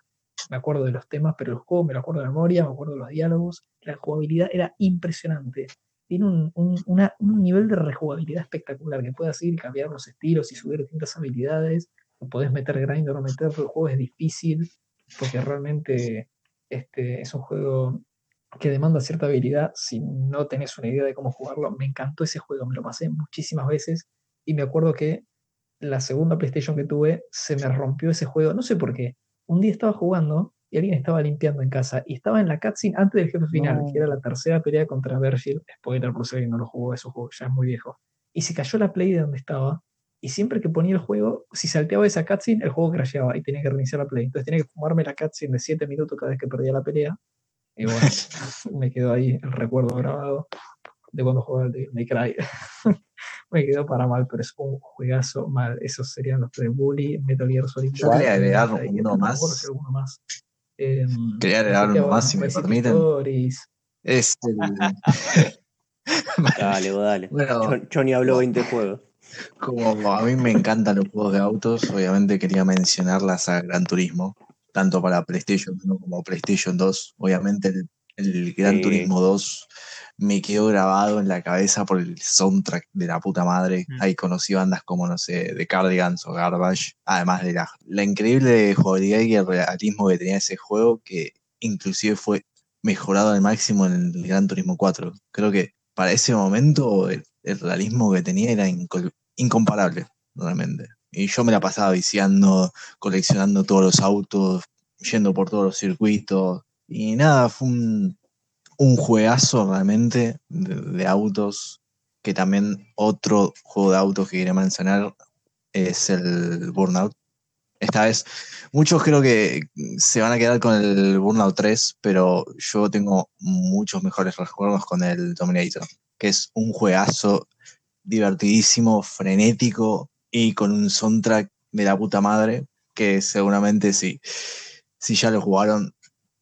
Me acuerdo de los temas, pero el juego me lo acuerdo de memoria, me acuerdo de los diálogos. La jugabilidad era impresionante. Tiene un, un- nivel de rejugabilidad espectacular, que puedes ir y cambiar los estilos y subir distintas habilidades. Podés meter grind o no meterlo. El juego es difícil, porque realmente este, es un juego que demanda cierta habilidad si no tenés una idea de cómo jugarlo. Me encantó ese juego, me lo pasé muchísimas veces y me acuerdo que la segunda PlayStation que tuve se me rompió ese juego, no sé por qué. Un día estaba jugando y alguien estaba limpiando en casa y estaba en la cutscene antes del jefe final, No. que era la tercera pelea contra Virgil. Spoiler por si alguien no lo jugó, ese juego ya es muy viejo. Y se cayó la play de donde estaba. Y siempre que ponía el juego, si salteaba esa cutscene, el juego crasheaba y tenía que reiniciar la play. Entonces tenía que fumarme la cutscene de 7 minutos cada vez que perdía la pelea. Y bueno, me quedó ahí el recuerdo grabado de cuando jugaba el Devil May Cry. me quedó para mal, pero es un juegazo mal. Esos serían los tres Bully, Metal Gear Solid. Yo quería agregar y uno más. alguno más. Em, Quería agregar uno más, si me permiten. Stories. Es el- Dale, dale. Bueno. John- Johnny habló 20 juegos. Como a mí me encantan los juegos de autos, obviamente quería mencionar la saga Gran Turismo, tanto para PlayStation 1 como PlayStation 2. Obviamente el, el Gran Sí. Turismo 2 me quedó grabado en la cabeza por el soundtrack de la puta madre. Mm. Ahí conocí bandas como, no sé, The Cardigans o Garbage, además de la, la increíble jugabilidad y el realismo que tenía ese juego, que inclusive fue mejorado al máximo en el Gran Turismo 4. Creo que para ese momento el, el realismo que tenía era inco- incomparable, realmente. Y yo me la pasaba viciando, coleccionando todos los autos, yendo por todos los circuitos. Y nada, fue un, un juegazo realmente de, de autos, que también otro juego de autos que quería mencionar es el Burnout. Esta vez, muchos creo que se van a quedar con el Burnout 3, pero yo tengo muchos mejores recuerdos con el Dominator, que es un juegazo divertidísimo, frenético y con un soundtrack de la puta madre, que seguramente si, si ya lo jugaron,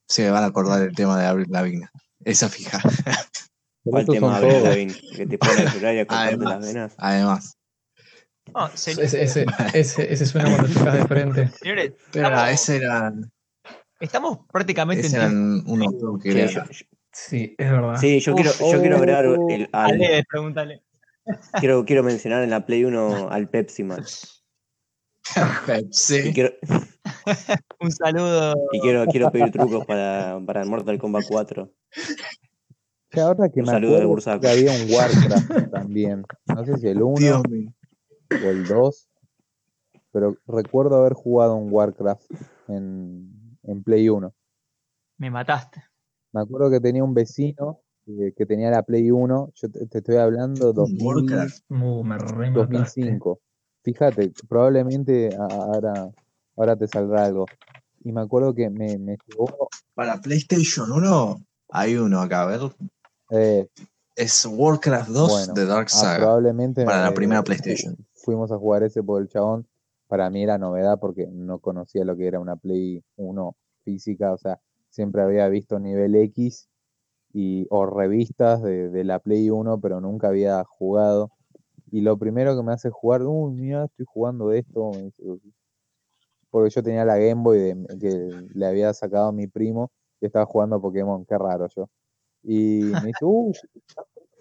se van a acordar del tema de Avril Lavigne. Esa fija. ¿Cuál tema Avril todos. Lavigne? Que te pone a llorar y a Además. las venas. Además. No, se- Ese, ese, ese, ese suena cuando chocas de frente. señores, Pero estamos, ese era, estamos prácticamente ese en unos Sí, era- yo, yo- Sí, es verdad. sí, yo quiero, yo quiero agregar el, al- Ale, pregúntale. Quiero, quiero mencionar en la Play 1 al Pepsi Man. Sí. quiero, Un saludo. Y quiero, quiero pedir trucos para, para el Mortal Kombat 4. Que ahora que Un me saludo de acuerdo Bursaco. que había un Warcraft también. No sé si el 1 Dios mío. o el 2, pero recuerdo haber jugado un Warcraft en, en Play 1. Me mataste. Me acuerdo que tenía un vecino eh, que tenía la Play 1, yo te, te estoy hablando 2000, Warcraft. Uh, me remataste. 2005. Fíjate, probablemente ahora, ahora te saldrá algo. Y me acuerdo que me, me llevó, Para PlayStation 1 hay uno acá, a ver. eh, Es Warcraft 2 Bueno, de Dark ah, Saga. probablemente para la eh, primera PlayStation. fuimos a jugar ese por el chabón. Para mí era novedad porque no conocía lo que era una Play 1 física, o sea, siempre había visto nivel X y, o revistas de, de la Play 1, pero nunca había jugado. Y lo primero que me hace jugar, uy, mira, estoy jugando esto, porque yo tenía la Game Boy de- que le había sacado a mi primo y estaba jugando Pokémon, qué raro yo. Y me dice, uh,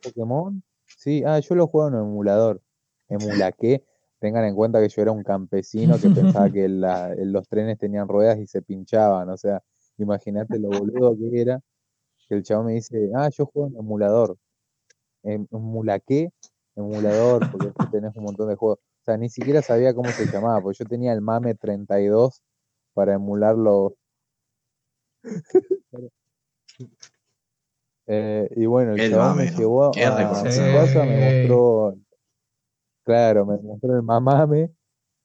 Pokémon. Sí, ah, yo lo juego en emulador. ¿Emula qué? Tengan en cuenta que yo era un campesino que pensaba que los trenes tenían ruedas y se pinchaban. O sea, imagínate lo boludo que era. Que el chavo me dice, ah, yo juego en emulador. ¿Em- ¿Emula qué? Emulador, porque tenés un montón de juegos. O sea, ni siquiera sabía cómo se llamaba, porque yo tenía el MAME 32 para emular los. Eh, y bueno, el, El chabón me llevó a, qué a su casa, me mostró, claro, me mostró el mamame,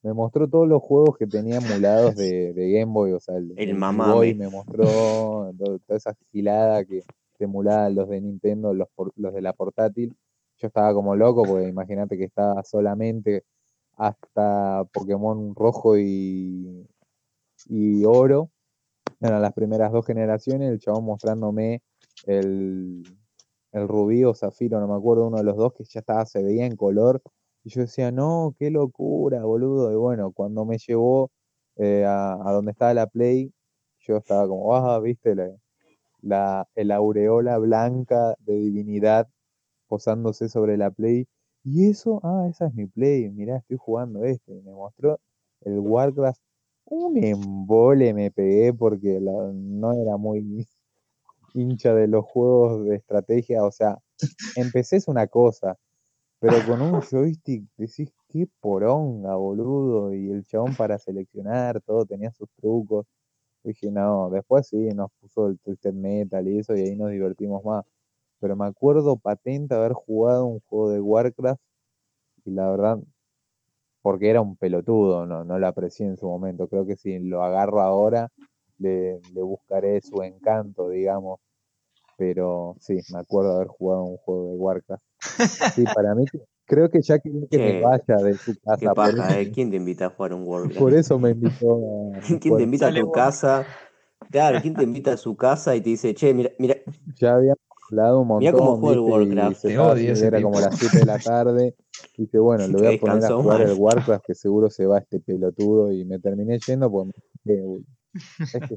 me mostró todos los juegos que tenía emulados de, de Game Boy, o sea, el, El el mamame. Boy me mostró to- toda esa gilada que te emulaban los de Nintendo, los, los de la portátil. Yo estaba como loco porque imagínate que estaba solamente hasta Pokémon rojo y, y oro. Eran las primeras dos generaciones, el chabón mostrándome el, el rubí o zafiro, no me acuerdo, uno de los dos que ya estaba, se veía en color. Y yo decía, no, qué locura, boludo. Y bueno, cuando me llevó eh, a, a donde estaba la Play, yo estaba como, ah, viste, la, la, el aureola blanca de divinidad posándose sobre la Play. Y eso, ah, esa es mi Play, mirá, estoy jugando este. Y me mostró el Warcraft. Un embole me pegué porque no era muy hincha de los juegos de estrategia. O sea, empecé es una cosa, pero con un joystick decís, qué poronga, boludo. Y el chabón para seleccionar todo tenía sus trucos. Dije, no, después sí, nos puso el Twisted Metal y eso, y ahí nos divertimos más. Pero me acuerdo patente haber jugado un juego de Warcraft y la verdad, porque era un pelotudo, no, no lo aprecié en su momento. Creo que si lo agarro ahora, le, le buscaré su encanto, digamos. Pero sí, me acuerdo haber jugado un juego de Warcraft. Sí, para mí, creo que ya quería que me Che, vaya de su casa. Paja, ¿eh? ¿Quién te invita a jugar un Warcraft? por eso me invitó a ¿Quién te invita a tu bueno. casa? Claro, ¿quién te invita a su casa y te dice, che, mira, mira, Ya habíamos hablado un Mirá cómo montón, juega el Warcraft. Te odio ese era tipo. como las 7 de la tarde. Y dije, bueno, le voy que a poner a jugar el? Warcraft que seguro se va este pelotudo. Y me terminé yendo porque me dije, "Uy, es que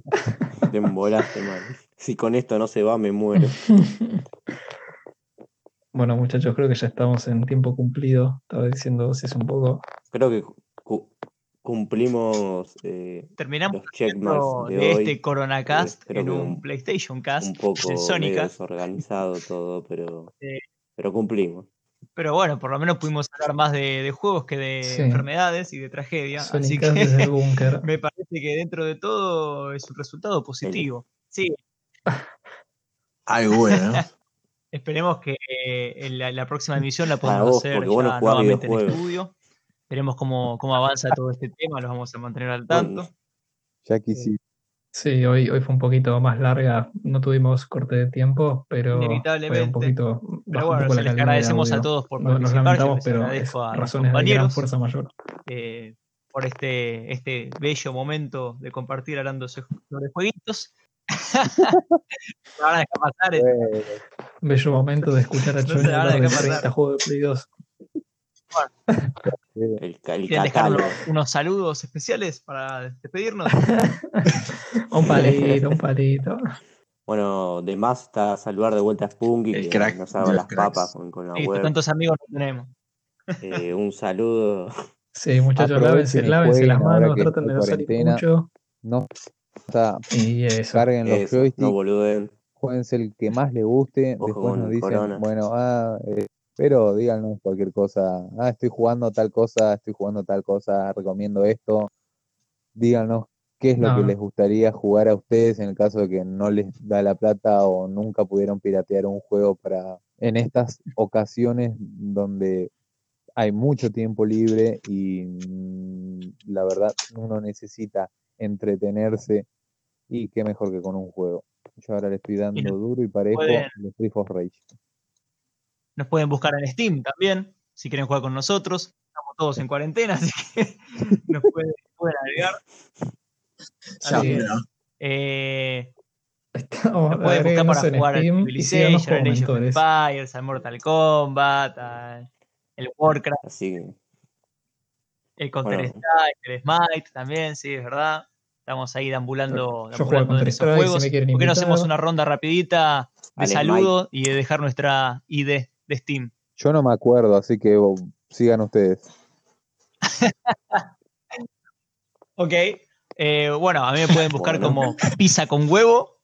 Te embolaste, man. Si con esto no se va, me muero. Bueno, muchachos, creo que ya estamos en tiempo cumplido. Estaba diciendo si es un poco. Creo que cu- cumplimos eh, Terminamos los de, este Corona Cast creo en un un- PlayStation Un Cast poco de medio Sónica. desorganizado todo, pero, Sí. pero cumplimos. Pero bueno, por lo menos pudimos hablar más de, de juegos que de Sí. enfermedades y de tragedia. Así que desde el búnker. me parece que dentro de todo es un resultado positivo. Sí, Algo bueno, ¿no? esperemos que eh, en la, la próxima emisión la podamos vos, hacer ya nuevamente en estudio. Veremos cómo, cómo avanza todo este tema, los vamos a mantener al tanto. ya quisiera. Sí, hoy, hoy fue un poquito más larga. No tuvimos corte de tiempo, pero fue un Inevitablemente. poquito. Pero bueno, poco se les de agradecemos a todos por No- Nos participar. lamentamos, les pero es agradezco a los razones de gran compañeros fuerza mayor. eh, por este, este bello momento de compartir hablando so- sobre jueguitos. Me van a dejar pasar, eh. Eh, Bello momento de escuchar a Choni van a hablar de dejar pasar. 30 juegos de Play 2. eh, El, el ¿Quieren dejar catálogo. unos, saludos especiales para despedirnos? Un palito, un palito. Bueno, de más está saludar de vuelta a Spunky, El que crack nos haga las cracks. papas con, con la Listo, web. tantos amigos no tenemos. Eh, un saludo. Sí, muchachos, lávense, lávense las ahora manos, que traten de no salir mucho. no o sea, Y eso. carguen los Eso, joysticks, no boluden. jueguense el que más les guste, Ojo después nos dicen, Corona. bueno, ah, eh, pero díganos cualquier cosa, ah, estoy jugando tal cosa, estoy jugando tal cosa, recomiendo esto, díganos qué es lo No, que les gustaría jugar a ustedes en el caso de que no les da la plata o nunca pudieron piratear un juego para en estas ocasiones donde hay mucho tiempo libre y mm, la verdad uno necesita entretenerse y qué mejor que con un juego. Yo ahora le estoy dando duro y parejo pueden- los of Rage. Nos pueden buscar en Steam también, si quieren jugar con nosotros. Estamos todos en cuarentena, así que nos pueden, pueden agregar. Así Eh, Estamos, nos pueden buscar para en jugar al Steam síganos Civilization, Age of. Empires, al Mortal Kombat, al el Warcraft, Así que, el Counter Bueno. Strike, el Smite también, sí, es verdad. Estamos ahí deambulando, deambulando en esos si juegos. quieren ¿Por qué no hacemos una ronda rapidita de Al saludo y de dejar nuestra ID de Steam? Yo no me acuerdo, así que oh, sigan ustedes. Ok. Eh, bueno, a mí me pueden buscar Bueno. como pizza con huevo.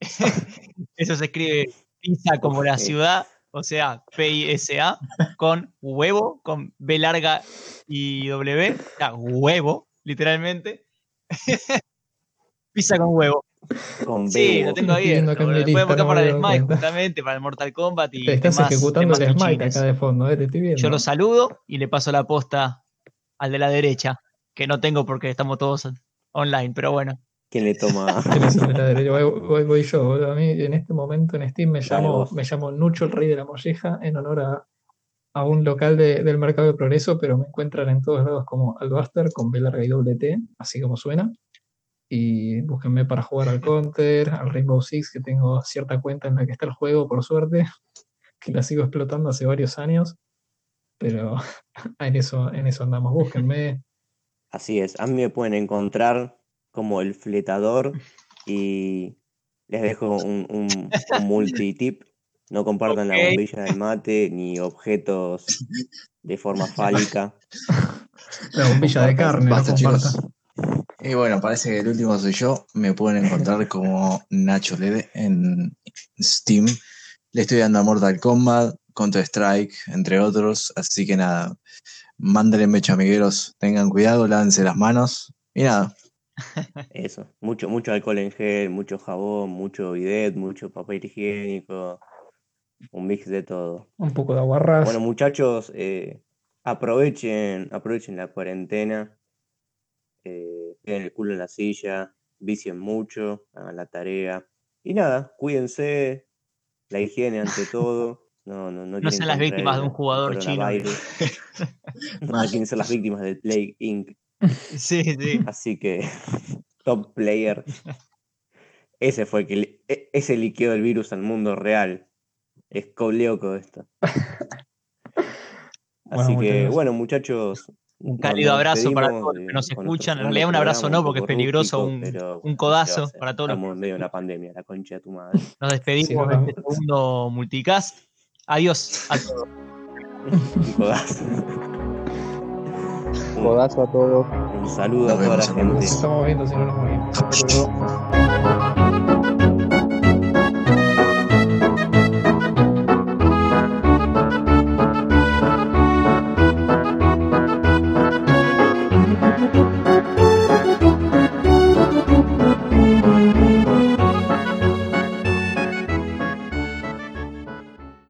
Eso se escribe pizza como la ciudad, o sea, P-I-S-A, con huevo, con B larga y W, o sea, huevo, literalmente. pizza con huevo. con Sí, Bebo. lo tengo pueden lista, buscar no para el Smite, justamente, para el Mortal Kombat y Te estás demás- ejecutando demás el Smite acá de fondo, eh, te estoy viendo. Yo lo saludo y le paso la posta al de la derecha, que no tengo porque estamos todos online, pero bueno. ¿Quién le toma? ¿Quién la derecha? Voy, voy- voy yo, boludo. A mí en este momento en Steam me llamo, me llamo Nucho el Rey de la Molleja en honor a, a un local de- del Mercado de Progreso, pero me encuentran en todos lados como Albaster con B larga y doble T, así como suena. Y búsquenme para jugar al Counter, al Rainbow Six, que tengo cierta cuenta en la que está el juego, por suerte, que la sigo explotando hace varios años. Pero en eso, en eso andamos. Búsquenme. Así es, a mí me pueden encontrar como el fletador y les dejo un, un, un multitip. No compartan la bombilla del mate ni objetos de forma fálica. La bombilla de carne, Basta, chicos. Y bueno, parece que el último soy yo. Me pueden encontrar como Nacho Lede en Steam. Le estoy dando a Mortal Kombat, Counter Strike, entre otros. Así que nada, mándenle mecha, amigueros. Tengan cuidado, lávense las manos. Y nada, Eso, mucho, mucho alcohol en gel, mucho jabón, mucho bidet, mucho papel higiénico, un mix de todo. Un poco de aguarrás. Bueno, muchachos, eh, aprovechen, aprovechen la cuarentena, eh, peguen el culo en la silla, vicien mucho, hagan la tarea. Y nada, cuídense, la higiene ante todo. No, no, no, No sean las víctimas de un jugador chino. No quieren ser las víctimas del Plague Inc. Sí, sí. Así que, top player. Ese fue el que e- ese liqueó el virus al mundo real. Es coleoco esto. Así que, bueno, muchos. Un cálido abrazo para todos los que nos escuchan. En realidad un abrazo no, porque es peligroso, un- pero, un ¿qué se va a codazo para todos los Estamos en medio de una pandemia, la concha de tu madre. Nos despedimos Sí, de este segundo multicast. Adiós a todos. Un codazo. Un, Codazo a todos. un saludo Nos a toda la gente. Nos estamos viendo si no nos morimos. Hasta luego.